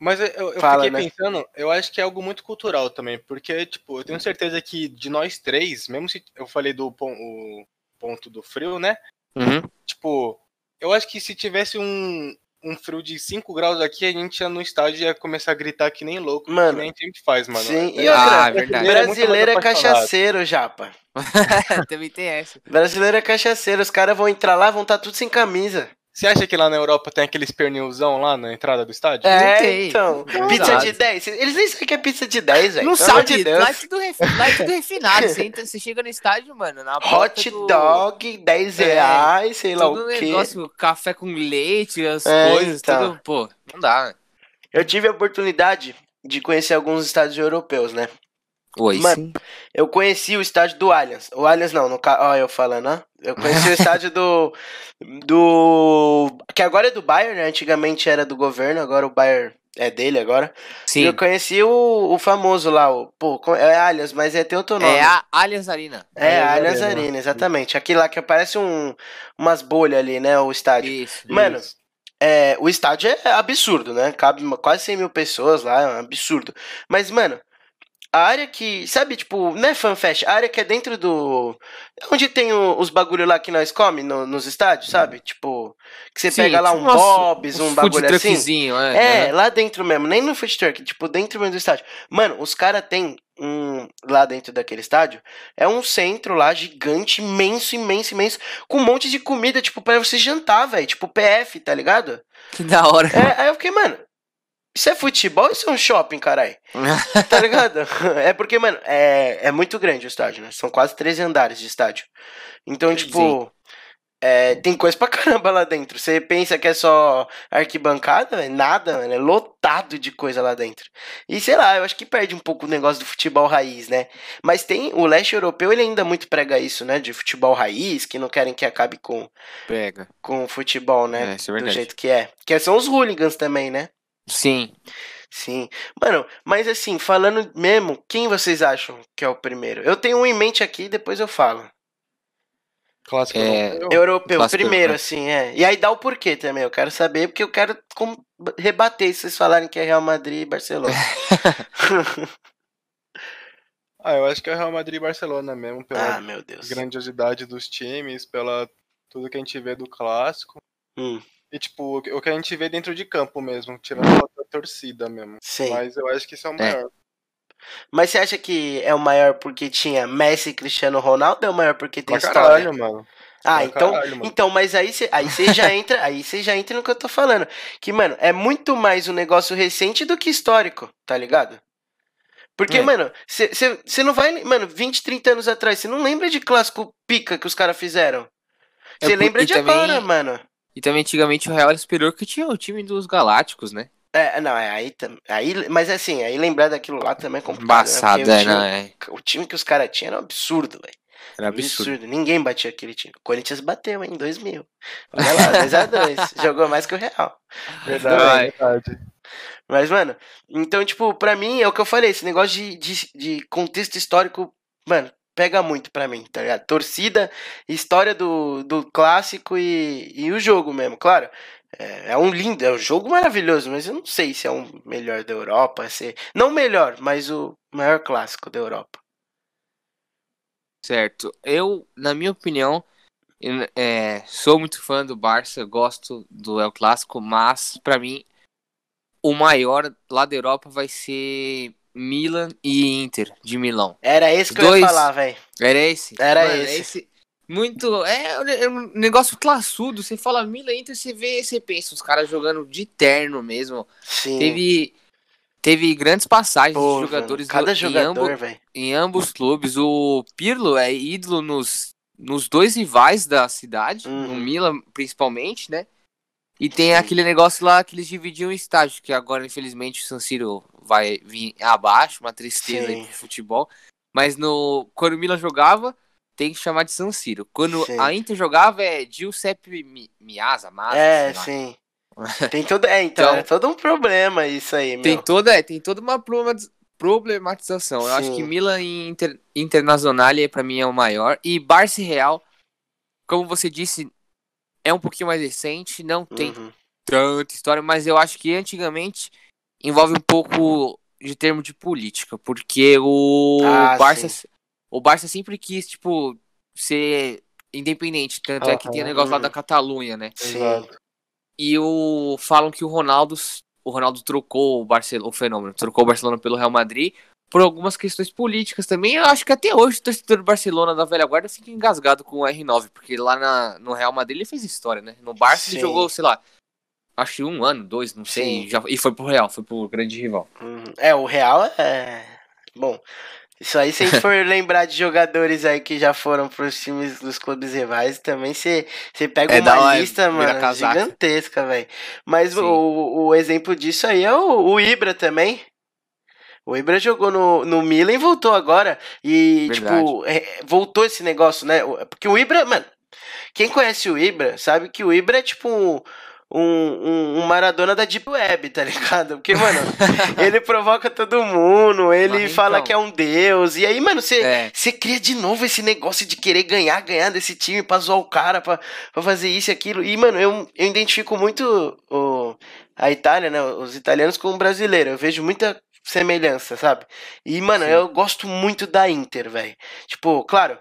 Mas eu, eu- eu Fala, fiquei né? pensando, eu acho que é algo muito cultural também, porque, tipo, eu tenho certeza que de nós três, mesmo se eu falei do pon- o ponto do frio, né? Uhum. Tipo, eu acho que se tivesse um, um frio de 5 graus aqui, a gente ia no estádio e ia começar a gritar que nem louco, Mano, que nem a gente faz, mano. sim, e É- outra, Ah, verdade. Brasileiro é é cachaceiro, japa. também tem essa. Brasileiro é cachaceiro. Os caras vão entrar lá, vão estar tudo sem camisa. Você acha que lá na Europa tem aqueles pernilzão lá na entrada do estádio? É, tem. então. Não Pizza sabe. de 10. Eles nem sabem que é pizza de 10, velho. Não Pelo sabe, de Deus. lá, é tudo ref- lá é tudo refinado. Você, entra- você chega no estádio, mano, na porta Hot do- dog, 10 É, reais, sei lá o quê. negócio, café com leite, as É, coisas, então. tudo, pô, não dá, né? Eu tive a oportunidade de conhecer alguns estádios europeus, né? Oi, Mano, sim. Eu conheci o estádio do Allianz. O Allianz não, no ca... ó, eu falando, ó. Eu conheci o estádio do do que agora é do Bayern, né? Antigamente era do governo, agora o Bayern é dele agora. E Sim, eu conheci o, o famoso lá, o pô, é Allianz, mas é tem outro nome. é a Allianz Arena. É, a Allianz Arena. Exatamente. Aquele lá que parece um umas bolhas ali, né, o estádio. Isso. Mano, É, o estádio é absurdo, né? Cabe quase 100 mil pessoas lá, é um absurdo. Mas, mano, a área que. Sabe, tipo, não é fanfest, a área que é dentro do. Onde tem o- os bagulho lá que nós come no- nos estádios, sabe? Tipo, que você Sim, pega lá tipo um umas- Bob's, um bagulho assim. é. É, né? lá dentro mesmo, nem no food truck, tipo, dentro mesmo do estádio. Mano, os caras têm um. Lá dentro daquele estádio, é um centro lá gigante, imenso, imenso, imenso, com um monte de comida, tipo, pra você jantar, velho. Tipo, PF, tá ligado? Que da hora. É, aí eu fiquei, mano, isso é futebol isso é um shopping, caralho? Tá ligado? É porque, mano, é, é muito grande o estádio, né? São quase 13 andares de estádio. Então, tipo, é, tem coisa pra caramba lá dentro. Você pensa que é só arquibancada, é nada, mano, é lotado de coisa lá dentro. E sei lá, eu acho que perde um pouco o negócio do futebol raiz, né? Mas tem, o leste europeu, ele ainda muito prega isso, né? De futebol raiz, que não querem que acabe com, Pega. com o futebol, né? É, isso é do jeito que é. Que são os hooligans também, né? Sim. Sim. Mano, mas assim, falando mesmo, quem vocês acham que é o primeiro? Eu tenho um em mente aqui, depois eu falo. Clássico É, europeu. Europeu, Clássico primeiro, europeu. assim, é. E aí dá o porquê também, eu quero saber, porque eu quero com- rebater se vocês falarem que é Real Madrid e Barcelona. Ah, eu acho que é Real Madrid e Barcelona mesmo, pela ah, meu Deus. grandiosidade dos times, pela tudo que a gente vê do clássico. Hum, E, tipo, o que- a gente vê dentro de campo mesmo, tirando a torcida mesmo. sim. Mas eu acho que isso é o É. maior. Mas você acha que é o maior porque tinha Messi e Cristiano Ronaldo ou é o maior porque tem Pra história? caralho, mano. Ah, Pra então, caralho, mano. então, mas aí você aí cê já entra, aí você já entra no que eu tô falando, que mano, é muito mais um negócio recente do que histórico, tá ligado? Porque, É. mano, você não vai, mano, 20, 30 anos atrás, você não lembra de clássico pica que os caras fizeram. É Você por- lembra de também- agora, mano. E também antigamente o Real era superior que tinha o time dos Galácticos, né? É, não, é aí, aí mas assim, aí lembrar daquilo lá também é complicado, Embaçado, né? É, o time, não, é. o time que os caras tinham era um absurdo, velho. Era absurdo. Ninguém batia aquele time. O Corinthians bateu, hein, em 2000. Olha lá, 2x2. Jogou mais que o Real. Verdade, verdade. Mas, mano, então, tipo, pra mim, é o que eu falei, esse negócio de, de, de contexto histórico, mano, pega muito pra mim, tá ligado? Torcida, história do, do clássico e, e o jogo mesmo, claro. É, é um lindo, é um jogo maravilhoso, mas eu não sei se é o melhor da Europa, se... Não melhor, mas o maior clássico da Europa. Certo. Eu, na minha opinião, é, sou muito fã do Barça, gosto do El Clássico, mas pra mim o maior lá da Europa vai ser Milan e Inter de Milão. Era esse que eu Dois. ia falar, velho. Era esse? Era Mano, esse. Muito. É, é um negócio classudo. Você fala Milan Inter, você vê, você pensa, os caras jogando de terno mesmo. Sim. Teve. Teve grandes passagens Pô, de jogadores cada do- em, jogador, ambos, velho. em ambos clubes. O Pirlo é ídolo nos, nos dois rivais da cidade, Uhum. no Milan principalmente, né? E tem Sim. aquele negócio lá que eles dividiam o estádio, que agora, infelizmente, o San Siro vai vir abaixo, uma tristeza aí Sim. pro futebol. Mas no, quando o Milan jogava, tem que chamar de San Siro. Quando Sim. a Inter jogava é Giuseppe Mi- Miasa, Masa, É, sim. Tem todo, é, então, Então- é todo um problema isso aí, meu. Tem toda, é, tem toda uma problema- problematização. Eu acho Sim. que Milan e Inter, Internazionale pra mim é o maior e Barça e Real, como você disse, é um pouquinho mais recente, não tem Uhum. tanta história, mas eu acho que antigamente envolve um pouco de termo de política, porque o Ah, Barça sim. o Barça sempre quis, tipo, ser independente, tanto é que tem o negócio lá da Catalunha, né? Sim. Exato. E o falam que o Ronaldo o Ronaldo trocou o Barcelona, o fenômeno, trocou o Barcelona pelo Real Madrid por algumas questões políticas também. Eu acho que até hoje o torcedor do Barcelona da velha guarda fica engasgado com o R9, porque lá na, no Real Madrid ele fez história, né? No Barça Sim. ele jogou, sei lá, acho que um ano, dois, não sei, Sim. já, e foi pro Real, foi pro grande rival. Uhum. É, o Real é. Bom, isso aí, se a gente for lembrar de jogadores aí que já foram pros times dos clubes rivais, também você pega É, uma lista, mano, casaca. gigantesca, velho. Mas Sim. o, o exemplo disso aí é o, o Ibra também. O Ibra jogou no, no Milan e voltou agora. E, Verdade. tipo, voltou esse negócio, né? Porque o Ibra, mano, quem conhece o Ibra sabe que o Ibra é tipo um, um, um- Maradona da Deep Web, tá ligado? Porque, mano, ele provoca todo mundo, ele Mas fala então- que é um deus. E aí, mano, você. É, cria de novo esse negócio de querer ganhar, ganhar desse time pra zoar o cara, pra, pra fazer isso e aquilo. E, mano, eu, eu identifico muito o, a Itália, né? Os italianos com o brasileiro. Eu vejo muita semelhança, sabe? E, mano, Sim. eu gosto muito da Inter, velho. Tipo, claro,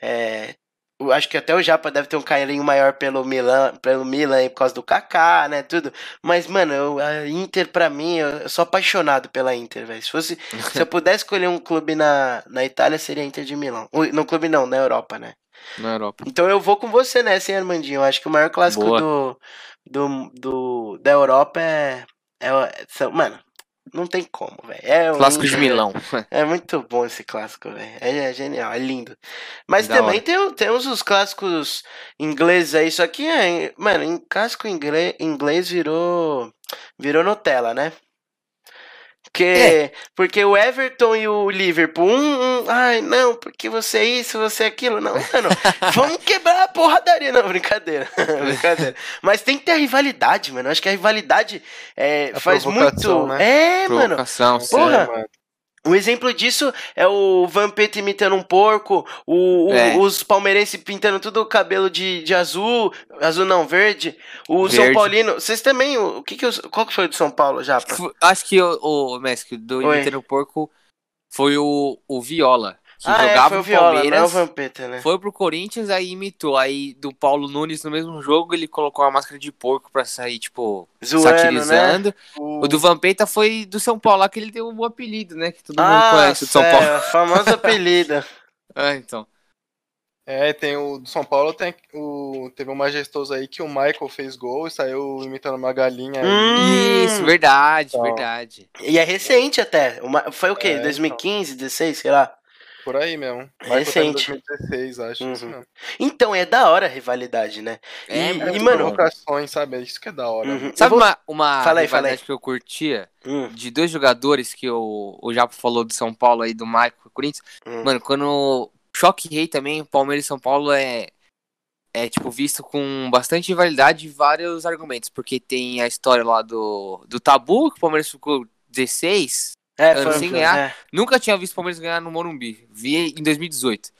é. Eu acho que até o Japa deve ter um carinho maior pelo Milan, pelo Milan por causa do Kaká, né, tudo. Mas, mano, eu- a Inter pra mim, eu, eu sou apaixonado pela Inter, velho. Se fosse, se eu pudesse escolher um clube na, na Itália, seria a Inter de Milão. No clube não, na Europa, né? na Europa. Então eu vou com você nessa, hein, Armandinho? Eu acho que o maior clássico Boa. do, do, do, da Europa é, é, são- Mano, não tem como, velho. É Clássico de Milão. é muito bom esse clássico, velho. É, é genial, é lindo. Mas Da também tem, temos os clássicos ingleses aí, só que, é, mano, em clássico inglês, inglês virou virou Nutella, né? Porque, É. porque o Everton e o Liverpool, um, um, ai, não, porque você é isso, você é aquilo. Não, mano, vamos quebrar a porradaria. Não, brincadeira, brincadeira. Mas tem que ter a rivalidade, mano. Acho que a rivalidade é, A faz muito... né? É, mano, Provocação, sim. Porra. Mano. Um exemplo disso é o Vampeta imitando um porco, o, o- É. os palmeirenses pintando tudo o cabelo de, de azul, azul não, verde. O São Verde. Paulino, vocês também, o, o que que qual que foi o do São Paulo já? Acho que o, o Messi, do Oi. Inter no Porco foi o, o Viola, que Ah, é, jogava foi o Viola, é o Palmeiras, Vampeta, né? foi pro Corinthians, aí imitou. Aí do Paulo Nunes no mesmo jogo, ele colocou uma máscara de porco pra sair, tipo, Zoando, né? satirizando. O, O do Vampeta foi do São Paulo, lá que ele deu um apelido, né? Que todo mundo Ah, conhece do São Paulo. é, famoso apelido. Ah, então. É, tem o do São Paulo, tem o, teve um majestoso aí que o Michael fez gol e saiu imitando uma galinha. aí. Hum. Isso, verdade, Então. verdade. E é recente até. Uma, foi o quê? É, 2015, 16, sei lá. Por aí mesmo. Em Recente. 2016, acho. Uhum. Então, é da hora a rivalidade, né? É, E- muito e, mano, provocações, sabe? É isso que é da hora. Uhum. Sabe vou- uma, uma Fala aí, rivalidade fala aí. que eu curtia? Hum, De dois jogadores que o, o Japo falou do São Paulo aí, do Michael e Corinthians. hum. Mano, quando Choque Rei também, Palmeiras e São Paulo é, é tipo, visto com bastante rivalidade e vários argumentos. Porque tem a história lá do, do Tabu, que o Palmeiras ficou 16. É, foi sem ganhar. é. Nunca tinha visto o Palmeiras ganhar no Morumbi. Vi em 2018.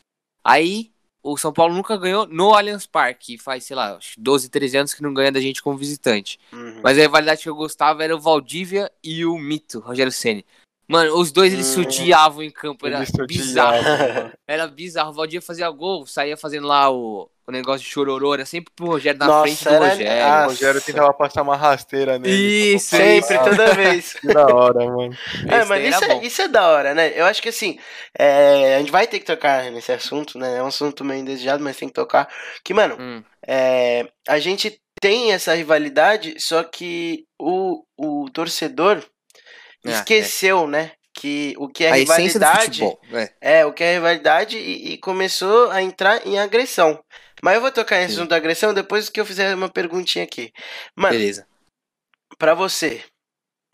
Aí, o São Paulo nunca ganhou no Allianz Parque. Faz, sei lá, acho que 12, 13 anos que não ganha da gente como visitante. Uhum. Mas a rivalidade que eu gostava era o Valdívia e o Mito, Rogério Ceni. Mano, os dois eles se Hum. odiavam em campo, era se bizarro. mano. Era bizarro. O Valdívia fazia gol, saía fazendo lá o, o negócio de chororô, era sempre pro Rogério na Nossa, frente do era- Rogério. ah, O Rogério tentava passar uma rasteira nele. Isso, Sempre, isso. toda vez. Que da hora, mano. É, mas isso era é, isso é da hora, né? Eu acho que assim, é, a gente vai ter que tocar nesse assunto, né? É um assunto meio indesejado, mas tem que tocar. Que, mano, Hum, é, a gente tem essa rivalidade, só que o, o torcedor É, esqueceu, né? Que o que é a rivalidade futebol. É. é o que é rivalidade e, e começou a entrar em agressão. Mas eu vou tocar Sim. assunto da agressão depois que eu fizer uma perguntinha aqui. Mano, Beleza. Pra você,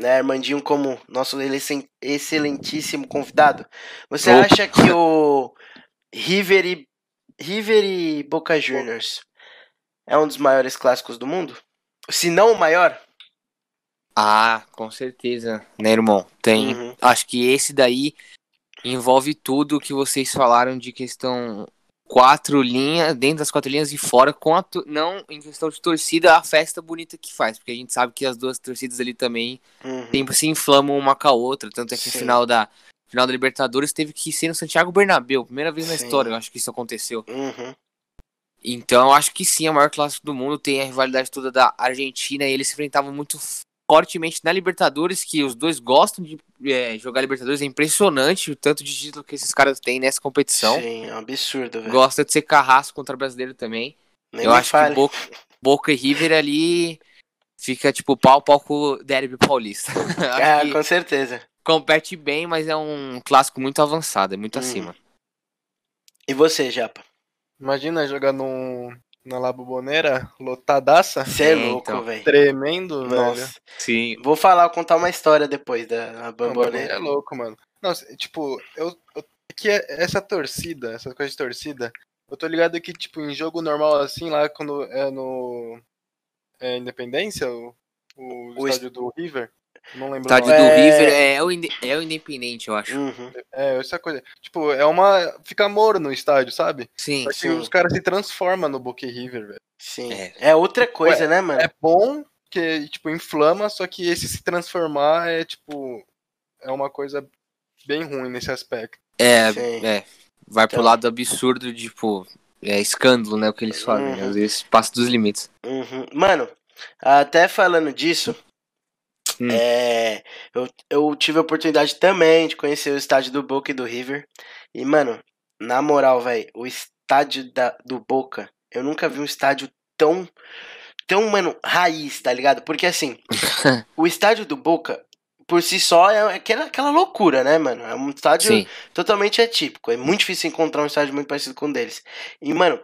né, Armandinho, como nosso excel- excelentíssimo convidado, você Opa. acha que o River e River e Boca Juniors é um dos maiores clássicos do mundo? Se não o maior? Ah, com certeza, né, irmão? Tem. Uhum. Acho que esse daí envolve tudo que vocês falaram de questão quatro linhas, dentro das quatro linhas e fora, com a não em questão de torcida, a festa bonita que faz, porque a gente sabe que as duas torcidas ali também Uhum. sempre se inflamam uma com a outra, tanto é que Sim. o final da final da Libertadores teve que ser no Santiago Bernabéu, primeira vez na Sim. história, eu acho que isso aconteceu. Uhum. Então, acho que sim, é o maior clássico do mundo. Tem a rivalidade toda da Argentina e eles se enfrentavam muito fortemente na Libertadores, que os dois gostam de é, jogar Libertadores. É impressionante o tanto de título que esses caras têm nessa competição. Sim, é um absurdo, velho. Gosta de ser carrasco contra o brasileiro também. Nem eu acho fale. que Boca, Boca e River ali fica tipo pau pau com o Derby Paulista. Ah, que com certeza. compete bem, mas é um clássico muito avançado, é muito Uhum. acima. E você, Japa? Imagina jogar num, na La Bombonera, lotadaça, Você é É, louco, então. velho. tremendo, velho. Nossa. Sim. Vou falar, contar uma história depois da Bamboneira. É louco, mano. Se- tipo, eu, eu que é- essa torcida, essa coisa de torcida, eu tô ligado que, tipo, em jogo normal assim, lá quando é no é Independência, o, o, O estádio do River, não lembro Estádio o nome. do É. River é o, inde- é o Independente, eu acho. Uhum. É, essa coisa. Tipo, é uma. Fica morno no estádio, sabe? Sim. Só os caras se transformam no Boca River, velho. Sim. É. É. outra coisa, né, mano? É bom que, tipo, inflama, só que esse se transformar é, tipo. É uma coisa bem ruim nesse aspecto. É, Sim. é. Vai pro Então- lado absurdo, de, tipo, é escândalo, né? O que eles fazem. né? Uhum. Às vezes passa dos limites. Uhum. Mano, até falando disso, Hum. é, eu, eu tive a oportunidade também de conhecer o estádio do Boca e do River. E, mano, na moral, velho, o estádio da, do Boca, eu nunca vi um estádio tão, tão, mano, raiz, tá ligado? Porque, assim, o estádio do Boca, por si só, é aquela, aquela loucura, né, mano? É um estádio Sim. totalmente atípico. É muito difícil encontrar um estádio muito parecido com um deles. E, mano,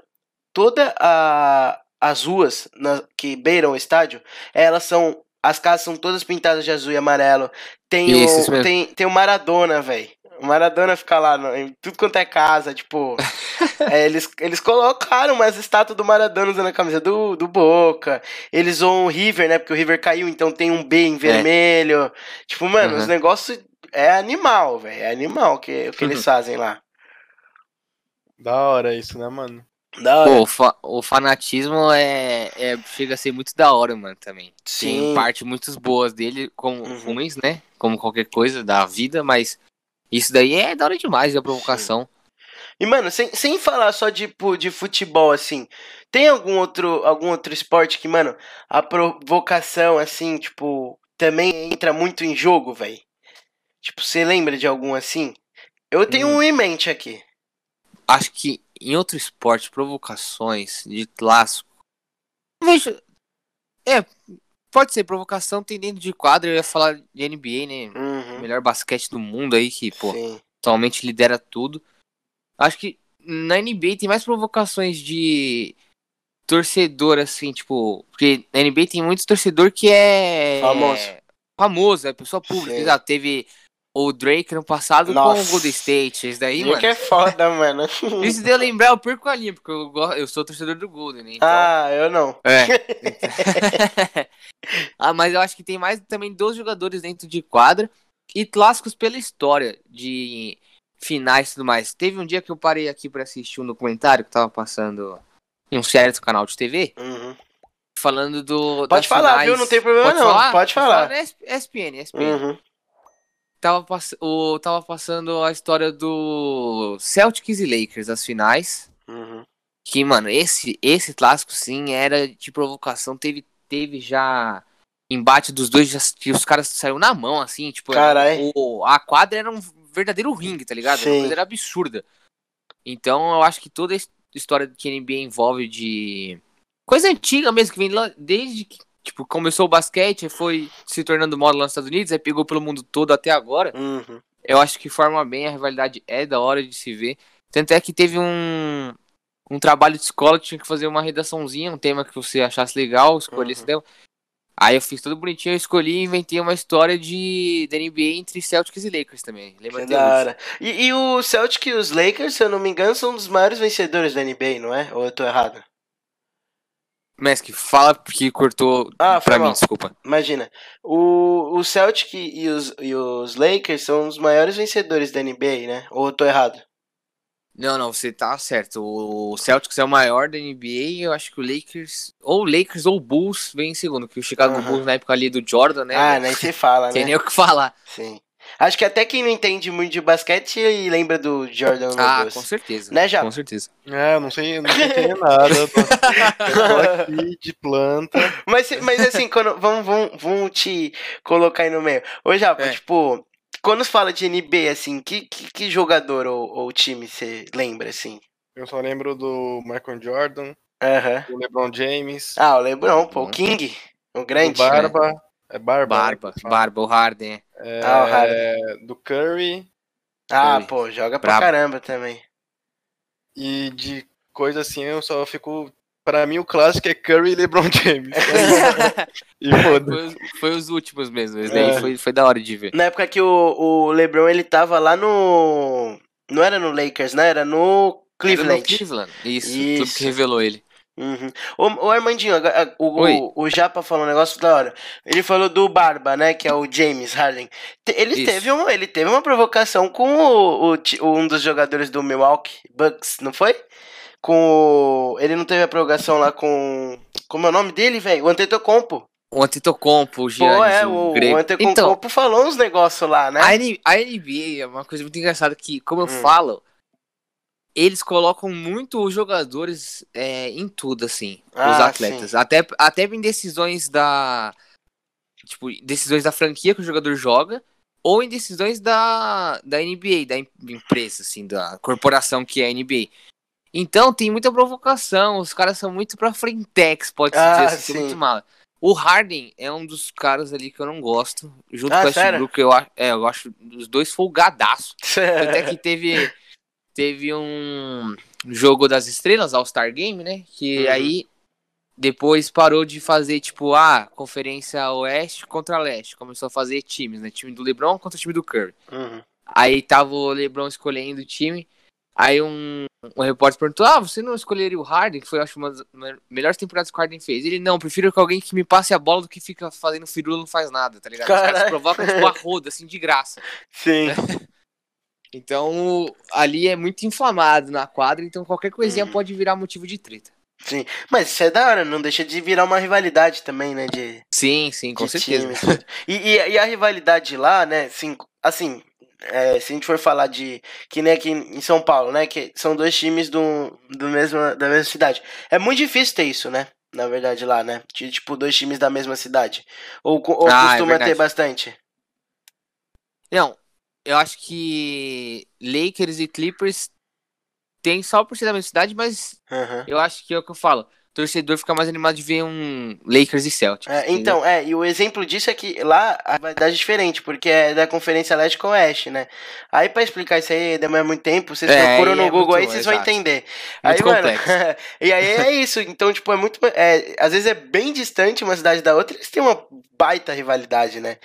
toda a as ruas na- que beiram o estádio, elas são as casas são todas pintadas de azul e amarelo. Tem Isso, o isso tem, tem o Maradona, velho. O Maradona fica lá no- em tudo quanto é casa, tipo, é, eles, eles colocaram umas estátuas do Maradona usando a camisa do, do Boca. Eles usam o River, né? Porque o River caiu, então tem um B em vermelho. Tipo, mano, Uhum. os negócios é animal, velho. É animal que, o que eles fazem lá. Da hora isso, né, mano? Da. Pô, o, fa- o fanatismo é, é- chega a ser muito da hora, mano, também. Sim. Tem parte muitas boas dele, como Uhum. ruins, né? Como qualquer coisa da vida, mas isso daí é da hora demais, a provocação. E, mano, sem, sem falar só de, de futebol, assim, tem algum outro, algum outro esporte que, mano, a provocação, assim, tipo, também entra muito em jogo, velho? Tipo, você lembra de algum assim? Eu tenho Hum. um em mente aqui. Acho que em outro esporte, provocações de clássico. Veja. É, pode ser provocação, tem dentro de quadro, eu ia falar de NBA, né? Uhum. Melhor basquete do mundo aí, que, pô, Sim. atualmente lidera tudo. Acho que na NBA tem mais provocações de torcedor, assim, tipo. Porque na NBA tem muitos torcedor que é. Famoso. Famoso, é pessoa pública. Exato. Teve o Drake no passado com Nossa. o Golden State. Isso daí, mano. que é foda, mano. Isso de eu lembrar, eu perco a linha, porque eu, eu sou torcedor do Golden, né? Então, Ah, eu não. é. ah, mas eu acho que tem mais também dois jogadores dentro de quadra e clássicos pela história de finais e tudo mais. Teve um dia que eu parei aqui pra assistir um documentário que tava passando em um certo canal de TV, Uhum. falando do. Pode falar, finais- viu? Não tem problema Pode não. falar? Pode falar. na S- SPN, SPN. Uhum. Tava, pass... o... tava passando a história do Celtics e Lakers, as finais. Uhum. Que, mano, esse, esse clássico sim era de provocação. Teve, teve já embate dos dois, já, que os caras saíram na mão, assim, tipo, era- Carai. o, a quadra era um verdadeiro ringue, tá ligado? Sim. A coisa era absurda. Então eu acho que toda a his- história que a NBA envolve de. Coisa antiga mesmo, que vem desde que. Tipo, começou o basquete, foi se tornando moda lá nos Estados Unidos, aí pegou pelo mundo todo até agora. Uhum. Eu acho que forma bem, a rivalidade é da hora de se ver. Tanto é que teve um, um trabalho de escola tinha que fazer uma redaçãozinha, um tema que você achasse legal, escolhesse Uhum. tema. Aí eu fiz tudo bonitinho, eu escolhi e inventei uma história de da NBA entre Celtics e Lakers também. Lembra Que da hora. E, e o Celtic e os Lakers, se eu não me engano, são um dos maiores vencedores da NBA, não é? Ou eu tô errado? Mask, fala porque cortou Ah, pra mal. mim, desculpa. Imagina, o, o Celtic e os, e os Lakers são os maiores vencedores da NBA, né? Ou eu tô errado? Não, não, você tá certo. O Celtics é o maior da NBA e eu acho que o Lakers, ou Lakers ou Bulls vem em segundo, que o Chicago Aham. Bulls na época ali do Jordan, né? ah, nem se fala, tem né? nem o que falar. Sim. Acho que até quem não entende muito de basquete lembra do Jordan Ah, Bulls. com certeza. Né, Japa? Com certeza. É, eu não sei, eu não sei entender nada. Eu tô, eu tô aqui de planta. Mas, mas assim, quando, vamos, vamos, vamos te colocar aí no meio. Ô, Japa, É. tipo, quando fala de NBA, assim, que, que, que jogador ou, ou time você lembra, assim? Eu só lembro do Michael Jordan, Aham. do LeBron James, Ah, o Lebron, pô, o Uhum. King, o grande. Barba. É Barba. né, Barba, fala. Barba, o Harden. É, Ah, o Harden. do Curry Ah, Curry. pô, joga pra Brabo. caramba também. e de coisa assim eu só fico. Pra mim o clássico é Curry e LeBron James. e foda. Foi, os- foi os últimos mesmo. Daí É. foi, foi da hora de ver. Na época que o, o LeBron, ele tava lá no... Não era no Lakers, né? Era no Cleveland. Era no Cleveland. Isso, tudo Isso. que revelou ele. Uhum. Ô, ô Armandinho, o, Oi. o, o Japa falou um negócio da hora. Ele falou do Barba, né? Que é o James Harden. Ele Isso. teve, uma, ele teve uma provocação com o, o um dos jogadores do Milwaukee Bucks, não foi? Com o, Ele não teve a provocação lá com. Como é o nome dele, velho? O Antetokounmpo. O Antetokounmpo, o Pô, Giannis, é, o o, o Antetokounmpo Então, falou uns negócios lá, né? a NBA é uma coisa muito engraçada que, como eu Hum. falo, eles colocam muito os jogadores é, em tudo, assim, os Ah, atletas. Até, até em decisões da. Tipo, decisões da franquia que o jogador joga, ou em decisões da, da NBA, da em- empresa, assim, da corporação que é a NBA. Então tem muita provocação, os caras são muito pra frentex, pode-se Ah, dizer assim, sim. muito mal. O Harden é um dos caras ali que eu não gosto. Junto Ah, com o? Westbrook, eu, é, eu acho os dois folgadaço. Até que teve, teve um jogo das estrelas, All-Star Game, né? Que Uhum. aí depois parou de fazer, tipo, a conferência oeste contra leste. Começou a fazer times, né? Time do LeBron contra o time do Curry. Uhum. Aí tava o LeBron escolhendo o time. Aí um, um repórter perguntou: Ah, você não escolheria o Harden? Que foi, acho, uma das me- melhores temporadas que o Harden fez. Ele, não, prefiro que alguém que me passe a bola do que fica fazendo firula e não faz nada, tá ligado? Os caras Caralho. provocam, tipo, a roda, assim, de graça. Sim. Então, ali é muito inflamado na quadra, então qualquer coisinha Uhum. pode virar motivo de treta. Sim. Mas isso é da hora, não deixa de virar uma rivalidade também, né? De, Sim, sim, com certeza. e. E, e, a rivalidade lá, né? Assim, assim é, se a gente for falar de. Que nem aqui em São Paulo, né? Que são dois times do, do mesmo, da mesma cidade. É muito difícil ter isso, né? Na verdade, lá, né? De, tipo, dois times da mesma cidade. Ou, ou Ah, é costuma ter verdade. bastante. Não, eu acho que Lakers e Clippers tem só por ser da mesma cidade, mas Aham. eu acho que é o que eu falo. Torcedor fica mais animado de ver um Lakers e Celtics. É, então, é, e o exemplo disso é que lá a rivalidade é diferente, porque é da Conferência Leste com Oeste, né? Aí pra explicar isso aí demora muito tempo, vocês É, procuram no é Google aí, muito- vocês vão entender. Muito aí, mano, complexo. e aí é isso, então, tipo, é muito. É, às vezes é bem distante uma cidade da outra, eles têm uma baita rivalidade, né?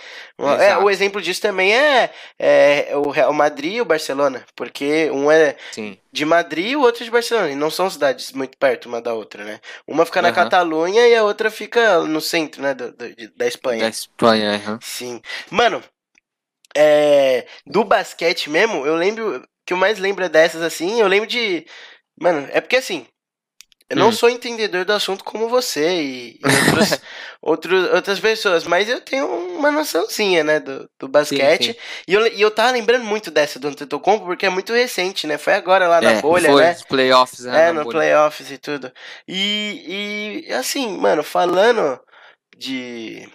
É, o exemplo disso também é, é o Real Madrid e o Barcelona, porque um é Sim. de Madrid e o outro de Barcelona, e não são cidades muito perto uma da outra, né? Uma fica na Aham. Catalunha e a outra fica no centro, né, do, do- da Espanha. Da Espanha, aham. Sim. Mano, é, do basquete mesmo, eu lembro, que eu mais lembro é dessas assim, eu lembro de, mano, é porque assim, eu não Hum. sou entendedor do assunto como você e, e outros, outros, outras pessoas, mas eu tenho uma noçãozinha, né, do, do basquete. sim. E, eu, e eu tava lembrando muito dessa do Antetokounmpo, porque é muito recente, né, foi agora lá na É, bolha, foi né. nos playoffs, né, É, no bolha. playoffs e tudo. E, e assim, mano, falando de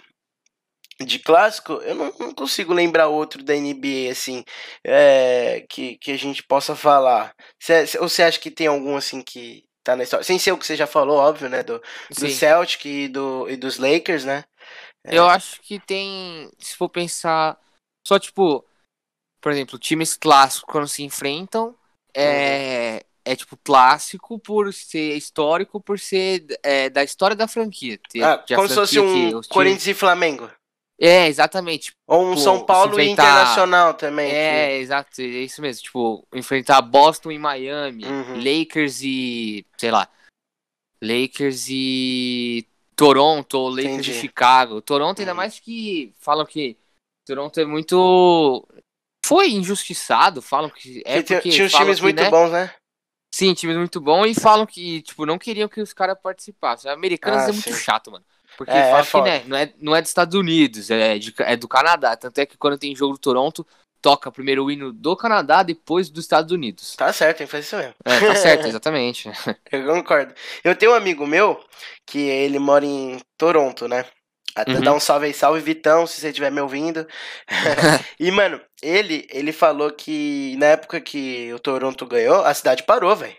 de clássico, eu não, não consigo lembrar outro da NBA, assim, é, que, que a gente possa falar. Cê- ou você acha que tem algum, assim, que tá na história? Sem ser o que você já falou, óbvio, né, do, do. Celtic e, do, e dos Lakers, né? É. Eu acho que tem, se for pensar, só tipo, por exemplo, times clássicos quando se enfrentam, é, é tipo clássico por ser histórico, por ser é, da história da franquia. Ter- Ah, como se fosse um Corinthians e Flamengo. É, exatamente. Ou um Pô, São Paulo enfrentar- Internacional também. que- É, exato, é isso mesmo. Tipo, enfrentar Boston e Miami, Uhum. Lakers e. sei lá. Lakers e. Toronto, ou Lakers Entendi. e Chicago. Toronto, ainda Uhum. mais que falam que Toronto é muito. Foi injustiçado, falam que é que tinha, porque tinha uns times que, muito né, bons, né? Sim, times muito bons e falam que, tipo, não queriam que os caras participassem. Americanos Ah, é muito sim. chato, mano. Porque É, é fala que, foda. né, não é, não é dos Estados Unidos, é, de- é do Canadá. Tanto é que quando tem jogo do Toronto, toca primeiro o hino do Canadá, depois dos Estados Unidos. Tá certo, tem que fazer isso mesmo. É, tá certo, exatamente. Eu concordo. Eu tenho um amigo meu que ele mora em Toronto, né? Até Uhum. dar um salve aí, salve Vitão, se você estiver me ouvindo. e, mano, ele, ele falou que na época que o Toronto ganhou, a cidade parou, velho.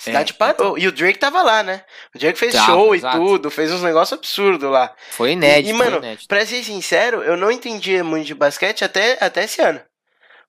A cidade É. E o Drake tava lá, né? O Drake fez Tava, show exato. e tudo, fez uns negócios absurdos lá. Foi inédito, E, mano, foi inédito. Pra ser sincero, eu não entendia muito de basquete até, até esse ano.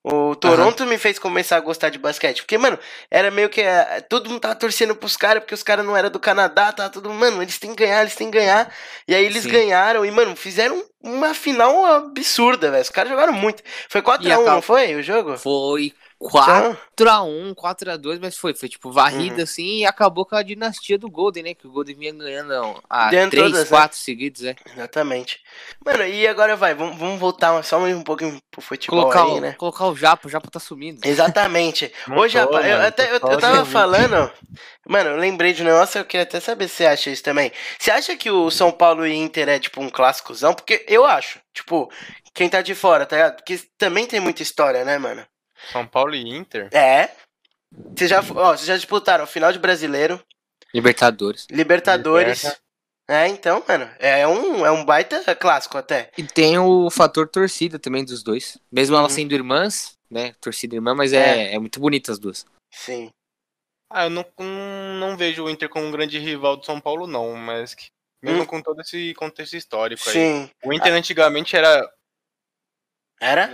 O Toronto me fez começar a gostar de basquete. Porque, mano, era meio que. eh, todo mundo tava torcendo pros caras, porque os caras não eram do Canadá, tava todo mundo. Mano, eles têm que ganhar, eles têm que ganhar. E aí eles Sim. ganharam e, mano, fizeram uma final absurda, velho. Os caras jogaram muito. Foi 4x1, E a não foi o jogo? Foi 4x1, 4x2, mas foi, foi tipo varrida Uhum. assim e acabou com a dinastia do Golden, né? Que o Golden vinha ganhando há Ganhando 3, todas, né? 4 seguidos, é. exatamente. Mano, e agora vai, vamos, vamos voltar só um pouquinho pro futebol Colocar, aí, o, né? colocar o Japa, o Japa tá sumindo. Exatamente. Não Hoje, tô, rapaz, eu, até, eu, eu tava falando. Mano, eu lembrei de um negócio, eu queria até saber se você acha isso também. Você acha que o São Paulo e Inter é tipo um clássicozão? Porque eu acho. Tipo, quem tá de fora, tá ligado? Porque também tem muita história, né, mano? São Paulo e Inter. É. Vocês já, ó, vocês já disputaram final de brasileiro, Libertadores. Libertadores. Liberta. É, então, mano, é um, é um baita clássico até. E tem o fator torcida também dos dois. Mesmo elas Uhum. sendo irmãs, né? Torcida irmã, mas é, é. muito bonita as duas. Sim. Ah, eu não, não, não vejo o Inter como um grande rival do São Paulo, não, mas que- mesmo Hum. com todo esse contexto histórico aí. Sim. O Inter antigamente era Era?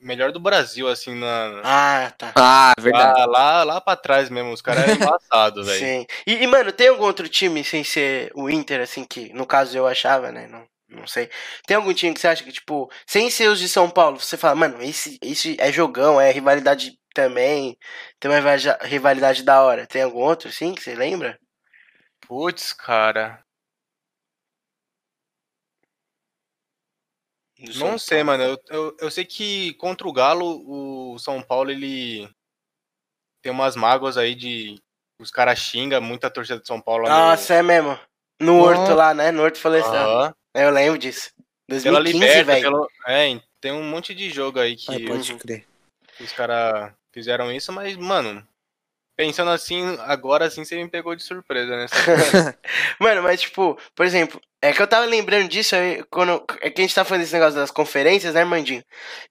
Melhor do Brasil, assim, na. Ah, tá. Ah, verdade. Lá, lá, lá pra trás mesmo, os caras eram embaçados, velho. Sim. E, e, mano, tem algum outro time sem ser o Inter, assim, que no caso eu achava, né? Não, não sei. Tem algum time que você acha que, tipo, sem ser os de São Paulo, você fala, mano, esse, esse é jogão, é rivalidade também, tem uma rivalidade- rivalidade da hora. Tem algum outro, sim, que você lembra? Putz, cara. Do São Não sei, mano. Eu, eu, eu sei que contra o Galo, o São Paulo, ele tem umas mágoas aí de. Os caras xingam muita torcida de São Paulo lá no- Nossa, é mesmo. No Horto lá, né? No Horto Faleceu. Aham. Eu lembro disso. Pela 2015, Liberta, velho. pelo... É, tem um monte de jogo aí que, Ah, pode crer. os caras fizeram isso, mas, mano, pensando assim, agora assim você me pegou de surpresa, né? Mano, mas tipo, por exemplo, é que eu tava lembrando disso aí, quando. É que a gente tá falando desse negócio das conferências, né, Mandinho?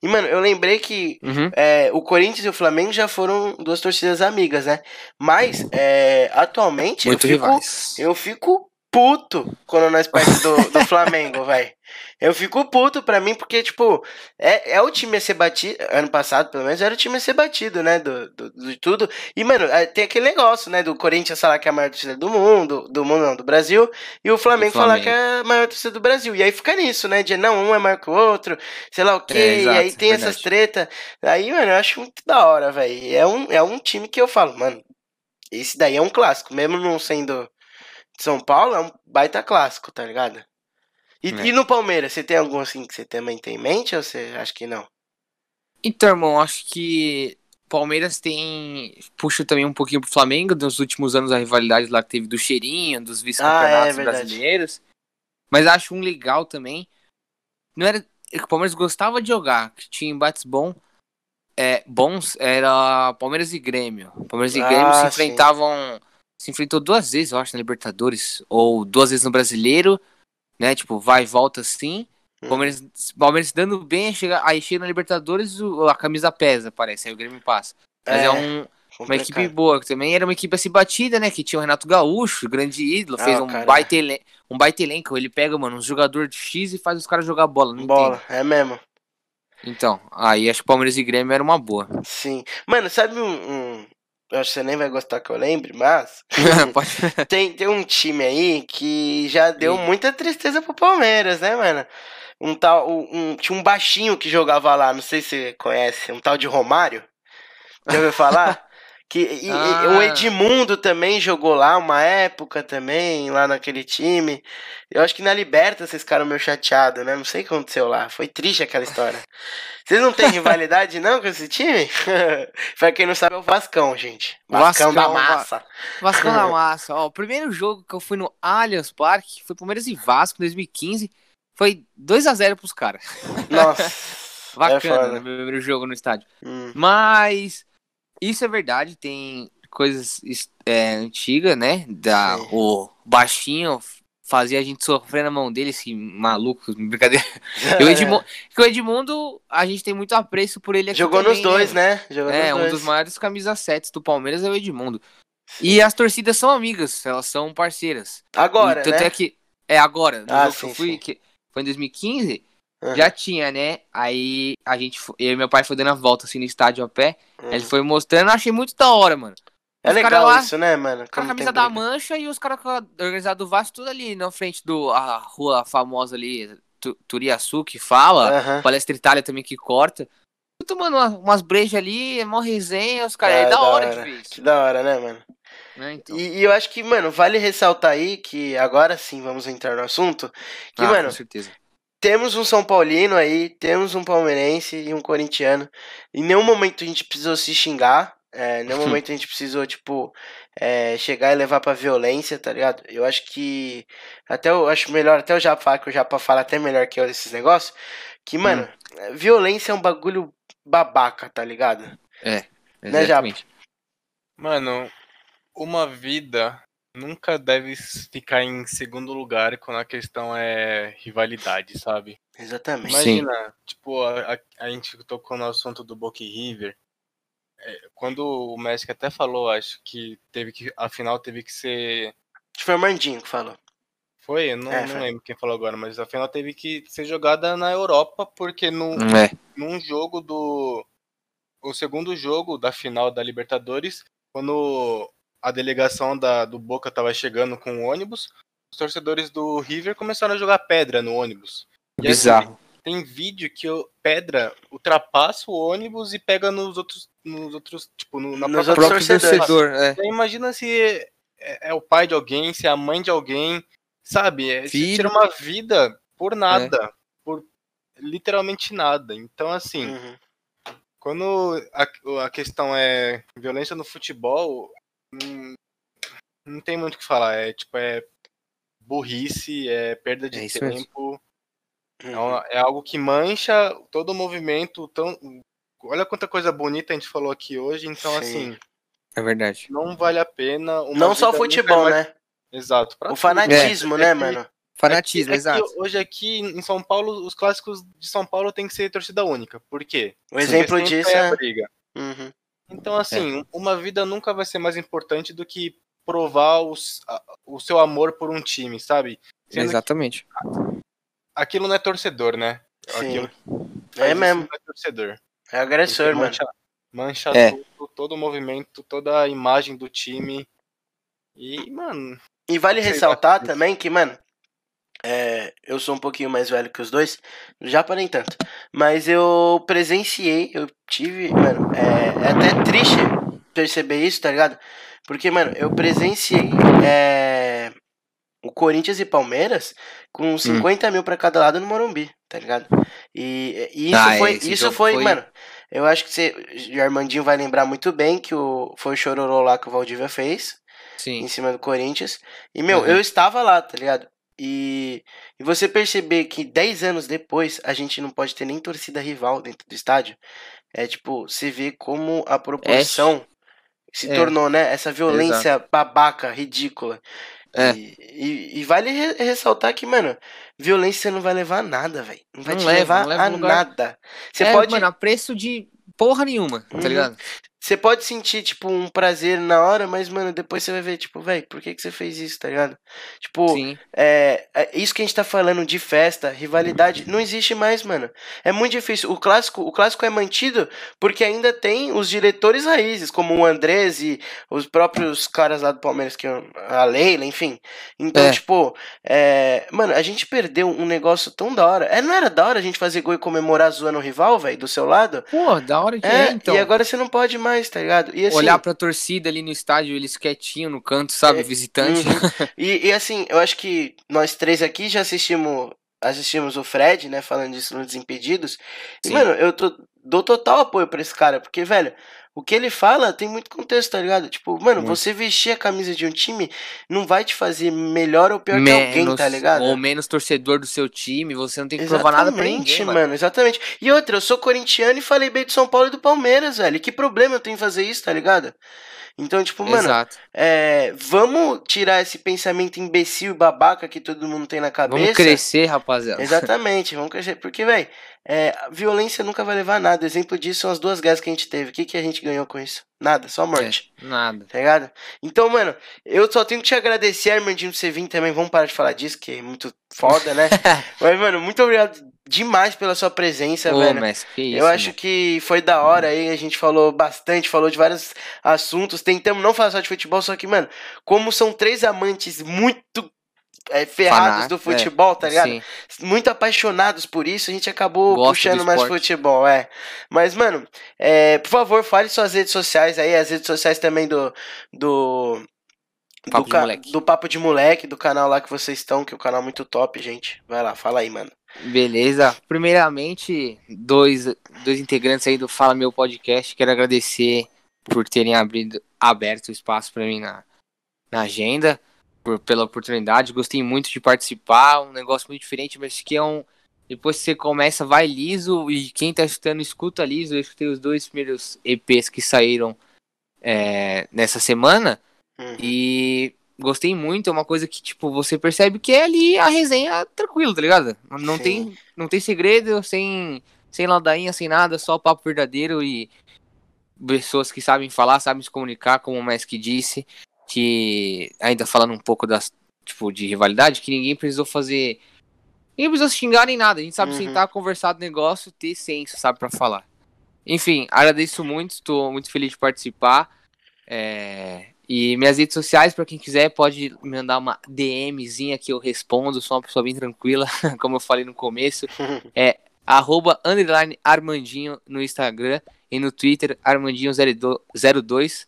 E, mano, eu lembrei que Uhum. é, o Corinthians e o Flamengo já foram duas torcidas amigas, né? Mas, é, atualmente, Muito eu fico, rivais. eu fico puto quando nós perdemos do, do Flamengo, velho. Eu fico puto pra mim, porque, tipo, é, é o time a ser batido. Ano passado, pelo menos, era o time a ser batido, né? Do, do, de tudo. E, mano, é, tem aquele negócio, né? Do Corinthians falar que é a maior torcida do mundo, do mundo não, do Brasil, e o Flamengo, falar Flamengo. que é a maior torcida do Brasil. E aí fica nisso, né? De não, um é maior que o outro, sei lá o quê. É, e exato, aí tem verdade. essas tretas. Aí, mano, eu acho muito da hora, velho. É um, é um time que eu falo, mano, esse daí é um clássico, mesmo não sendo São Paulo, é um baita clássico, tá ligado? E, É. e no Palmeiras, você tem algum assim que você também tem em mente ou você acha que não? Então, irmão, acho que Palmeiras tem. Puxa também um pouquinho pro Flamengo, nos últimos anos a rivalidade lá que teve do cheirinho, dos vice-campeonatos Ah, é brasileiros. Mas acho um legal também. Não era. é O Palmeiras gostava de jogar, que tinha embates bom, é, bons, era Palmeiras e Grêmio. Palmeiras e Ah, Grêmio se sim. Se enfrentou duas vezes, eu acho, na Libertadores. Ou duas vezes no brasileiro, né? Tipo, vai e volta assim. Hum. Palmeiras, Palmeiras dando bem, chega, aí chega na Libertadores, a camisa pesa, parece, aí o Grêmio passa. Mas é, um- uma equipe boa, que também era uma equipe assim batida, né? Que tinha o Renato Gaúcho, grande ídolo, Ah, fez um cara- baita, elen- um baita elenco. Ele pega, mano, um jogador de X e faz os caras jogar bola. Não Bola, é mesmo. entendo. Então, aí acho que Palmeiras e Grêmio era uma boa. Sim. Mano, sabe um, um, eu acho que você nem vai gostar que eu lembre, mas. Tem, tem um time aí que já deu Sim. muita tristeza pro Palmeiras, né, mano? Um tal. Um, tinha um baixinho que jogava lá, não sei se você conhece, um tal de Romário. Já ouviu falar? Que, e, e Ah. o Edmundo também jogou lá uma época também, lá naquele time. Eu acho que na Liberta vocês ficaram meio chateados, né? Não sei o que aconteceu lá. Foi triste aquela história. Vocês não têm rivalidade não com esse time? pra quem não sabe é o Vascão, gente. Vascão, da Vascão, Va- massa. Vasco na massa. Ó, o primeiro jogo que eu fui no Allianz Parque foi Palmeiras e Vasco em 2015. Foi 2 a 0 pros caras. Nossa. é Bacana, foda. né? Meu primeiro jogo no estádio. Hum. Mas isso é verdade, tem coisas é, antigas, né? Da, Sim. o baixinho fazia a gente sofrer na mão dele, esse maluco, brincadeira. E o Edmundo, o Edmundo, a gente tem muito apreço por ele aqui Jogou também, nos dois, né? Jogou É, um dois. dos maiores camisas sets do Palmeiras é o Edmundo. E as torcidas são amigas, elas são parceiras. Agora, E tanto né? é que. É agora, Ah, sim, fui, sim. que foi em 2015, Já tinha, né? Aí a gente, eu e meu pai foi dando a volta assim no estádio a pé. Hum. Ele foi mostrando, achei muito da hora, mano. É Os legal lá, isso, né, mano? Com a camisa da. Mancha e os caras organizados do Vasco, tudo ali na frente do a rua famosa ali, Tu- Turiaçu, que fala. Aham. Palestra Itália também que corta. Tô tomando uma- umas brejas ali, é mó resenha, os caras. Ah, É da hora de ver Que da hora, né, mano? Né, então. E, e eu acho que, mano, vale ressaltar aí que agora sim vamos entrar no assunto. Que, Ah, mano, com certeza. Temos um São Paulino aí, temos um palmeirense e um corintiano. Em nenhum momento a gente precisou se xingar. É, em nenhum momento a gente precisou, tipo, é, chegar e levar pra violência, tá ligado? Eu acho que. Até eu acho melhor, até o Japa falar, que o Japa fala até melhor que eu desses negócios. Que, mano, é, violência é um bagulho babaca, tá ligado? Né, Japa? Exatamente. Mano, uma vida nunca deve ficar em segundo lugar quando a questão é rivalidade, sabe? Exatamente. Imagina, tipo, a, a, a gente tocou no assunto do Boca e River. É, quando o Messi até falou, acho que teve que. A final teve que ser. Acho que foi o Armandinho que falou. Foi? Eu não, É, não foi. lembro quem falou agora, mas a final teve que ser jogada na Europa, porque no, É. num jogo do. O segundo jogo da final da Libertadores, quando a delegação da, do Boca tava chegando com o ônibus, os torcedores do River começaram a jogar pedra no ônibus. E assim, Bizarro. tem vídeo que o pedra ultrapassa o ônibus e pega nos outros. Nos outros. Tipo, no, na Nos própria outros torcedores. torcedor, é. Aí imagina se é, é o pai de alguém, se é a mãe de alguém, sabe? É, tira uma vida por nada, por literalmente nada. Então, assim, Uhum. quando a, a questão é violência no futebol, hum, não tem muito o que falar. É tipo, é burrice, é perda de É tempo. É, Uhum. uma- é algo que mancha todo o movimento. Tão, olha quanta coisa bonita a gente falou aqui hoje. Então, Sim. assim, É verdade. não vale a pena. uma Não só o futebol, é mais- né? Exato. O tudo. fanatismo, É né, que- mano? Fanatismo, é que exato. Hoje aqui em São Paulo, os clássicos de São Paulo tem que ser torcida única. Por quê? O exemplo disso é a é. briga. Uhum. Então, assim, uma vida nunca vai ser mais importante do que provar os- a- o seu amor por um time, sabe? Sendo que Exatamente. aquilo não é torcedor, né? Sim. Aquilo que É isso mesmo. não é torcedor. É agressor, Porque mano. mancha, mancha É. tudo, todo o movimento, toda a imagem do time. E, mano, E vale lá. ressaltar também que, mano, é, eu sou um pouquinho mais velho que os dois, já para nem tanto. Mas eu presenciei, eu tive, mano, é, é até triste perceber isso, tá ligado? Porque, mano, eu presenciei é, o Corinthians e Palmeiras Hum. com 50 mil pra cada lado no Morumbi, tá ligado? E, e isso Ah, foi, isso foi, foi- mano, eu acho que você, o Armandinho vai lembrar muito bem que o, foi o chororô lá que o Valdívia fez Sim. em cima do Corinthians. E, meu, Uhum. eu estava lá, tá ligado? E, e você perceber que 10 anos depois a gente não pode ter nem torcida rival dentro do estádio. É tipo, você vê como a proporção se É. tornou, né? Essa violência babaca, ridícula. É. E, e- e vale re- ressaltar que, mano, violência não vai levar a nada, velho. Não vai Não te leva, levar não leva a lugar. nada. Você é, pode. mano, a preço de porra nenhuma, tá ligado? Você pode sentir, tipo, um prazer na hora, mas, mano, depois você vai ver, tipo, velho, por que, que você fez isso, tá ligado? Tipo, é, é, isso que a gente tá falando de festa, rivalidade, não existe mais, mano. É muito difícil. O clássico, o clássico é mantido porque ainda tem os diretores raízes, como o Andrés e os próprios caras lá do Palmeiras, que é a Leila, enfim. Então, É. tipo, é, mano, a gente perdeu um negócio tão da hora. É, não era da hora a gente fazer gol e comemorar zoando o rival, velho, do seu lado? Pô, da hora que É, é, então. e agora você não pode mais, tá ligado? E assim, Olhar pra torcida ali no estádio, eles quietinho no canto, sabe? É, Visitante. Uhum. E, e assim, eu acho que nós três aqui já assistimos assistimos o Fred, né, falando disso nos Desimpedidos. E, mano, eu tô- dou total apoio pra esse cara, porque, velho, o que ele fala tem muito contexto, tá ligado? Tipo, mano, Muito. você vestir a camisa de um time não vai te fazer melhor ou pior que alguém, tá ligado? Ou menos torcedor do seu time, você não tem que provar nada pra ninguém, mano. mano. Exatamente. E outra, eu sou corintiano e falei bem do São Paulo e do Palmeiras, velho. Que problema eu tenho em fazer isso, tá ligado? Então, tipo, mano, é, vamos tirar esse pensamento imbecil e babaca que todo mundo tem na cabeça. Vamos crescer, rapaziada. Exatamente, vamos crescer. Porque, velho, é, violência nunca vai levar a nada. Exemplo disso são as duas guerras que a gente teve. O que, que a gente ganhou com isso? Nada, só morte. Nada. Tá ligado? Então, mano, eu só tenho que te agradecer, Armandinho, por você vir também. Vamos parar de falar disso, que é muito foda, né? Mas, mano, muito obrigado demais pela sua presença, Ô, velho. Messi, que isso, Eu acho mano. que foi da hora aí, a gente falou bastante, falou de vários assuntos. Tentamos não falar só de futebol, só que, mano, como são três amantes muito é, ferrados Faná- do futebol, tá ligado? Sim. Muito apaixonados por isso, a gente acabou Gosta puxando do mais futebol, é. Mas, mano, é, por favor, fale suas redes sociais aí, as redes sociais também do. do do, Papo de ca- Moleque. do Papo de Moleque, do canal lá que vocês estão, que é um canal muito top, gente. Vai lá, fala aí, mano. Beleza. Primeiramente, dois, dois integrantes aí do Fala Meu Podcast. Quero agradecer por terem abrido, aberto o espaço para mim na, na agenda, por, pela oportunidade. Gostei muito de participar. Um negócio muito diferente, mas que é um. Depois que você começa, vai liso. E quem tá escutando, escuta liso. Eu escutei os dois primeiros EPs que saíram é, nessa semana. Uhum. E gostei muito, é uma coisa que, tipo, você percebe que é ali a resenha tranquilo, tá ligado? Não Sim. tem, não tem segredo, sem, sem ladainha, sem nada, só papo verdadeiro e pessoas que sabem falar, sabem se comunicar, como o Mask disse, que ainda falando um pouco das, tipo, de rivalidade, que ninguém precisou fazer, ninguém precisou xingar nem nada, a gente sabe Uhum. sentar, conversar do negócio, ter senso, sabe, pra falar. Enfim, agradeço muito, estou muito feliz de participar. É, e minhas redes sociais, para quem quiser, pode me mandar uma DMzinha que eu respondo. Sou uma pessoa bem tranquila, como eu falei no começo. É arroba underline Armandinho no Instagram e no Twitter, Armandinho02.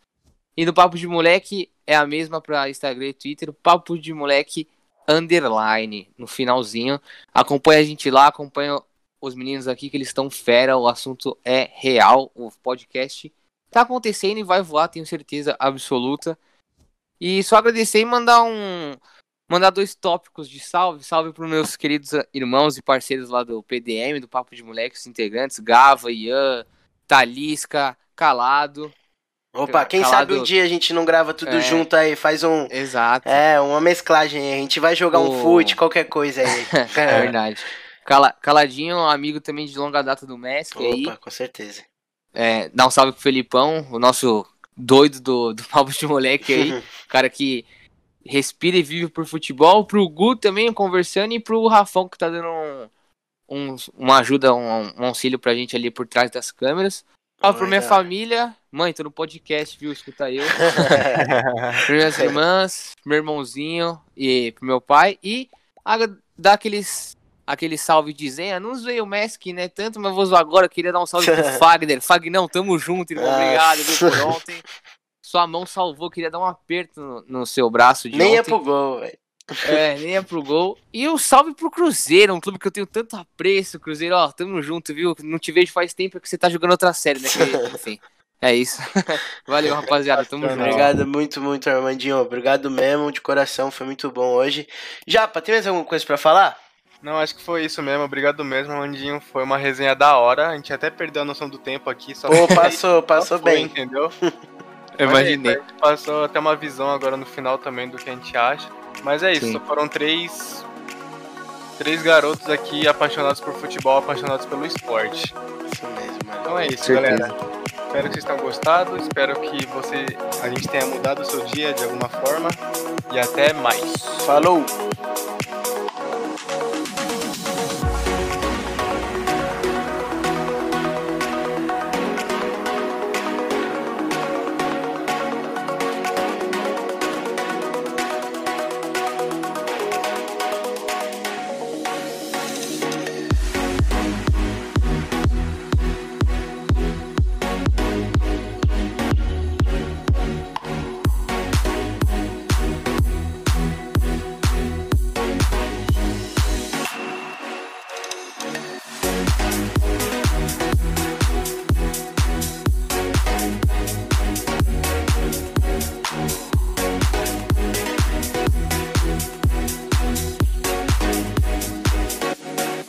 E no Papo de Moleque é a mesma para Instagram e Twitter, Papo de Moleque underline no finalzinho. Acompanha a gente lá, acompanha os meninos aqui que eles estão fera, o assunto é real, o podcast tá acontecendo e vai voar, tenho certeza absoluta. E só agradecer e mandar um mandar dois tópicos de salve, salve para meus queridos irmãos e parceiros lá do PDM, do Papo de Moleques, os integrantes, Gava, Ian, Talisca, Calado. Opa, quem Calado- sabe um dia a gente não grava tudo É. junto aí, faz um. Exato. É, uma mesclagem aí. A gente vai jogar um fute, qualquer coisa aí. É verdade. Cala- Caladinho, amigo também de longa data do Messi aí. Opa, com certeza. É, dá um salve pro Felipão, o nosso doido do, do Papo de Moleque aí. cara que respira e vive por futebol. Pro Gu também conversando e pro Rafão que tá dando um, um- uma ajuda, um, um auxílio pra gente ali por trás das câmeras. Salve pra minha Legal. família. Mãe, tô no podcast, viu? Escuta eu. Pra minhas irmãs, pro meu irmãozinho e pro meu pai. E dar aqueles. Aquele salve de Zenha, não zoei o Mesk, né? Tanto, mas vou zoar agora. Queria dar um salve pro Fagner. Fagnão, tamo junto, irmão. Obrigado, viu, por ontem. Sua mão salvou, queria dar um aperto no, no seu braço de Nem é ontem. pro gol, velho. É, nem é pro gol. E o salve pro Cruzeiro, um clube que eu tenho tanto apreço. Cruzeiro, ó, tamo junto, viu? Não te vejo faz tempo é que você tá jogando outra série, né? Que- enfim, é isso. Valeu, rapaziada, tamo junto. Obrigado muito, muito, Armandinho. Obrigado mesmo, de coração, foi muito bom hoje. Japa, tem mais alguma coisa pra falar? Não, acho que foi isso mesmo. Obrigado mesmo, Mandinho. Foi uma resenha da hora. A gente até perdeu a noção do tempo aqui. Só Pô, que passou, passou só foi, bem. Entendeu? Eu Mas é imaginei. a gente passou até uma visão agora no final também do que a gente acha. Mas é isso, Sim. foram três. Três garotos aqui apaixonados por futebol, apaixonados pelo esporte. Isso mesmo, mano. Então é isso, Certeza. galera. Espero que vocês tenham gostado. Espero que você, a gente tenha mudado o seu dia de alguma forma. E até mais. Falou!